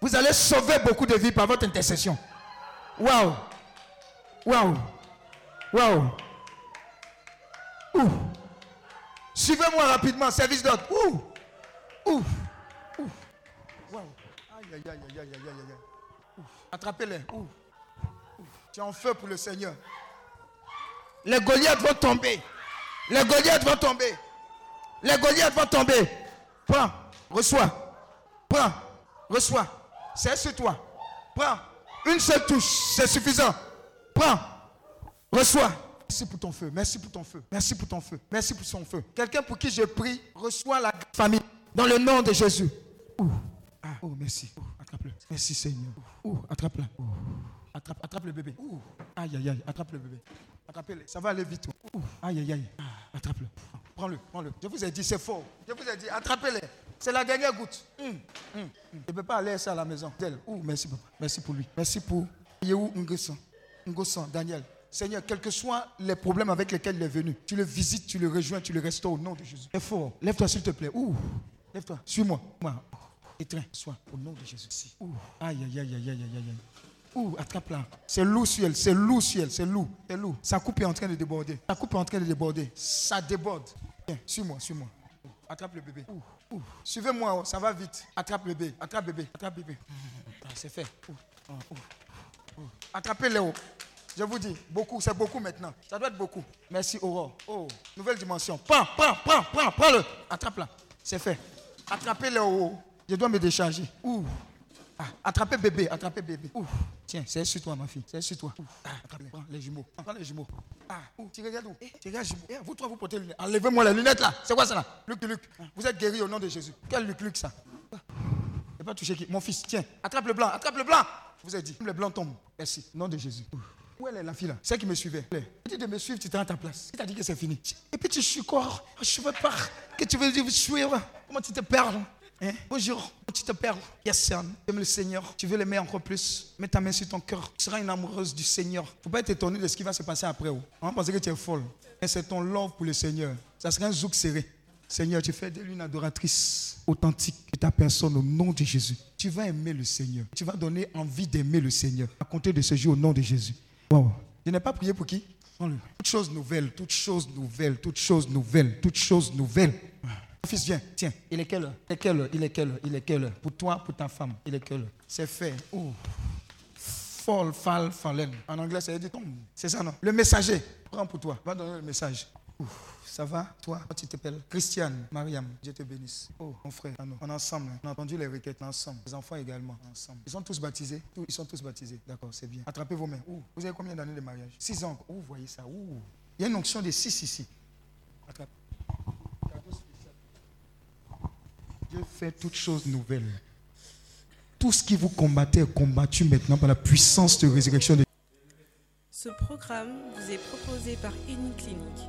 S3: Vous allez sauver beaucoup de vies par votre intercession. Waouh! Waouh! Waouh! Ouh! Suivez-moi rapidement, service d'ordre. Ouh! Ouh! Ouh! Waouh! Aïe, aïe, aïe, aïe, aïe, aïe, aïe. Attrapez-les. Ouh. Tu es en feu pour le Seigneur. Les Goliaths vont tomber. Les Goliaths vont tomber. Les Goliaths vont tomber. Prends, reçois. Prends, reçois. C'est sur toi. Prends. Une seule touche, c'est suffisant. Prends. Reçois. Merci pour ton feu. Merci pour ton feu. Merci pour ton feu. Merci pour son feu. Quelqu'un pour qui je prie, reçois la famille. Dans le nom de Jésus. Ouh. Ah. Oh, merci. Attrape-le. Merci Seigneur. Ouh, attrape-le. Attrape, attrape le bébé. Ouh. Aïe, aïe, aïe, attrape le bébé. Attrapez-le. Ça va aller vite. Ouh. Aïe, aïe, aïe. Ah, attrape-le. Prends-le, prends-le. Je vous ai dit, c'est fort. Je vous ai dit, attrapez-le. C'est la dernière goutte. Hum, hum, hum. Je ne peux pas aller ça à la maison. Ouh, merci, papa. Merci pour lui. Merci pour Yehou. Ngosan, Daniel. Seigneur, quels que soient les problèmes avec lesquels il est venu, tu le visites, tu le rejoins, tu le restaures au nom de Jésus. C'est fort. Lève-toi, s'il te plaît. Ouh. Lève-toi. Suis-moi. Moi. Étreins. Sois au nom de Jésus. Si. Ouh. Aïe, aïe, aïe, aïe, aïe, aïe. Ouh, attrape là. C'est sur elle, c'est sur elle, c'est lourd, c'est lourd. Sa coupe est en train de déborder. Sa coupe est en train de déborder. Ça déborde. Viens, suis-moi, suis-moi. Attrape le bébé. Ouh, ouh. Suivez-moi, ça va vite. Attrape le bébé, attrape bébé, attrape bébé. Ah, c'est fait. Ouh, ah, ouh, oh. Je vous dis, beaucoup, c'est beaucoup maintenant. Ça doit être beaucoup. Merci, Aurore. Oh, nouvelle dimension. Prends, prends, prends, prends, prends-le. Attrape-la. C'est fait. Attrapez-le. oh. Je dois me décharger. Ouh. Ah, attrapez bébé, attrapez bébé. Ouh. Tiens, c'est sur toi, ma fille. C'est sur toi. Ah, attrape, prends les jumeaux. Prends les jumeaux. Ah, ouh. Tu regardes où? Eh, Tu regardes jumeaux. Eh, vous trois, vous portez les lunettes. Enlevez-moi les lunettes là. C'est quoi ça là? Luc, Luc. Vous êtes guéri au nom de Jésus. Quel Luc, Luc ça? Je pas touché qui? Mon fils, tiens. Attrape le blanc, attrape le blanc. Je vous ai dit, le blanc tombe. Merci. Nom de Jésus. Où est la fille là? Celle qui me suivait? Elle. Tu dis de me suivre, tu t'es à ta place. Tu t'as dit que c'est fini. Et puis tu suis quoi Je veux pas. Que tu veux dire suivre Comment tu te perds Hein? Bonjour, tu te perds. Yes, son. Aime le Seigneur. Tu veux l'aimer encore plus? Mets ta main sur ton cœur. Tu seras une amoureuse du Seigneur. Faut pas être étonné de ce qui va se passer après. oh. On va penser que tu es folle. Mais c'est ton love pour le Seigneur. Ça serait un zouk serré. Seigneur, tu fais d'elle une adoratrice authentique de ta personne au nom de Jésus. Tu vas aimer le Seigneur. Tu vas donner envie d'aimer le Seigneur. À compter de ce jour au nom de Jésus. Wow. Je n'ai pas prié pour qui? Toute chose nouvelle, toute chose nouvelle, toute chose nouvelle, toute chose nouvelle. Mon Fils, viens, tiens. Il est quelle heure? Il est quelle heure? Il est quelle heure? Il est quelle heure? Pour toi, pour ta femme, il est quelle heure? C'est fait. Oh. Fall, fall, fallen. En anglais, ça veut dire tombe. C'est ça, non? Le messager. Prends pour toi. Va donner le message. Ça va Toi, tu t'appelles Christiane, Mariam, Dieu te bénisse. Oh, mon frère, on est ensemble. hein. On a entendu les requêtes ensemble. Les enfants également, ensemble. Ils sont tous baptisés Ils sont tous baptisés. D'accord, c'est bien. Attrapez vos mains. Vous avez combien d'années de mariage? Six ans. Ouh, vous voyez ça. Il y a une onction de six ici. Attrape. Cadeau spécial. Dieu fait toutes choses nouvelles. Tout ce qui vous combattait est combattu maintenant par la puissance de résurrection de
S1: Ce programme vous est proposé par Clinique,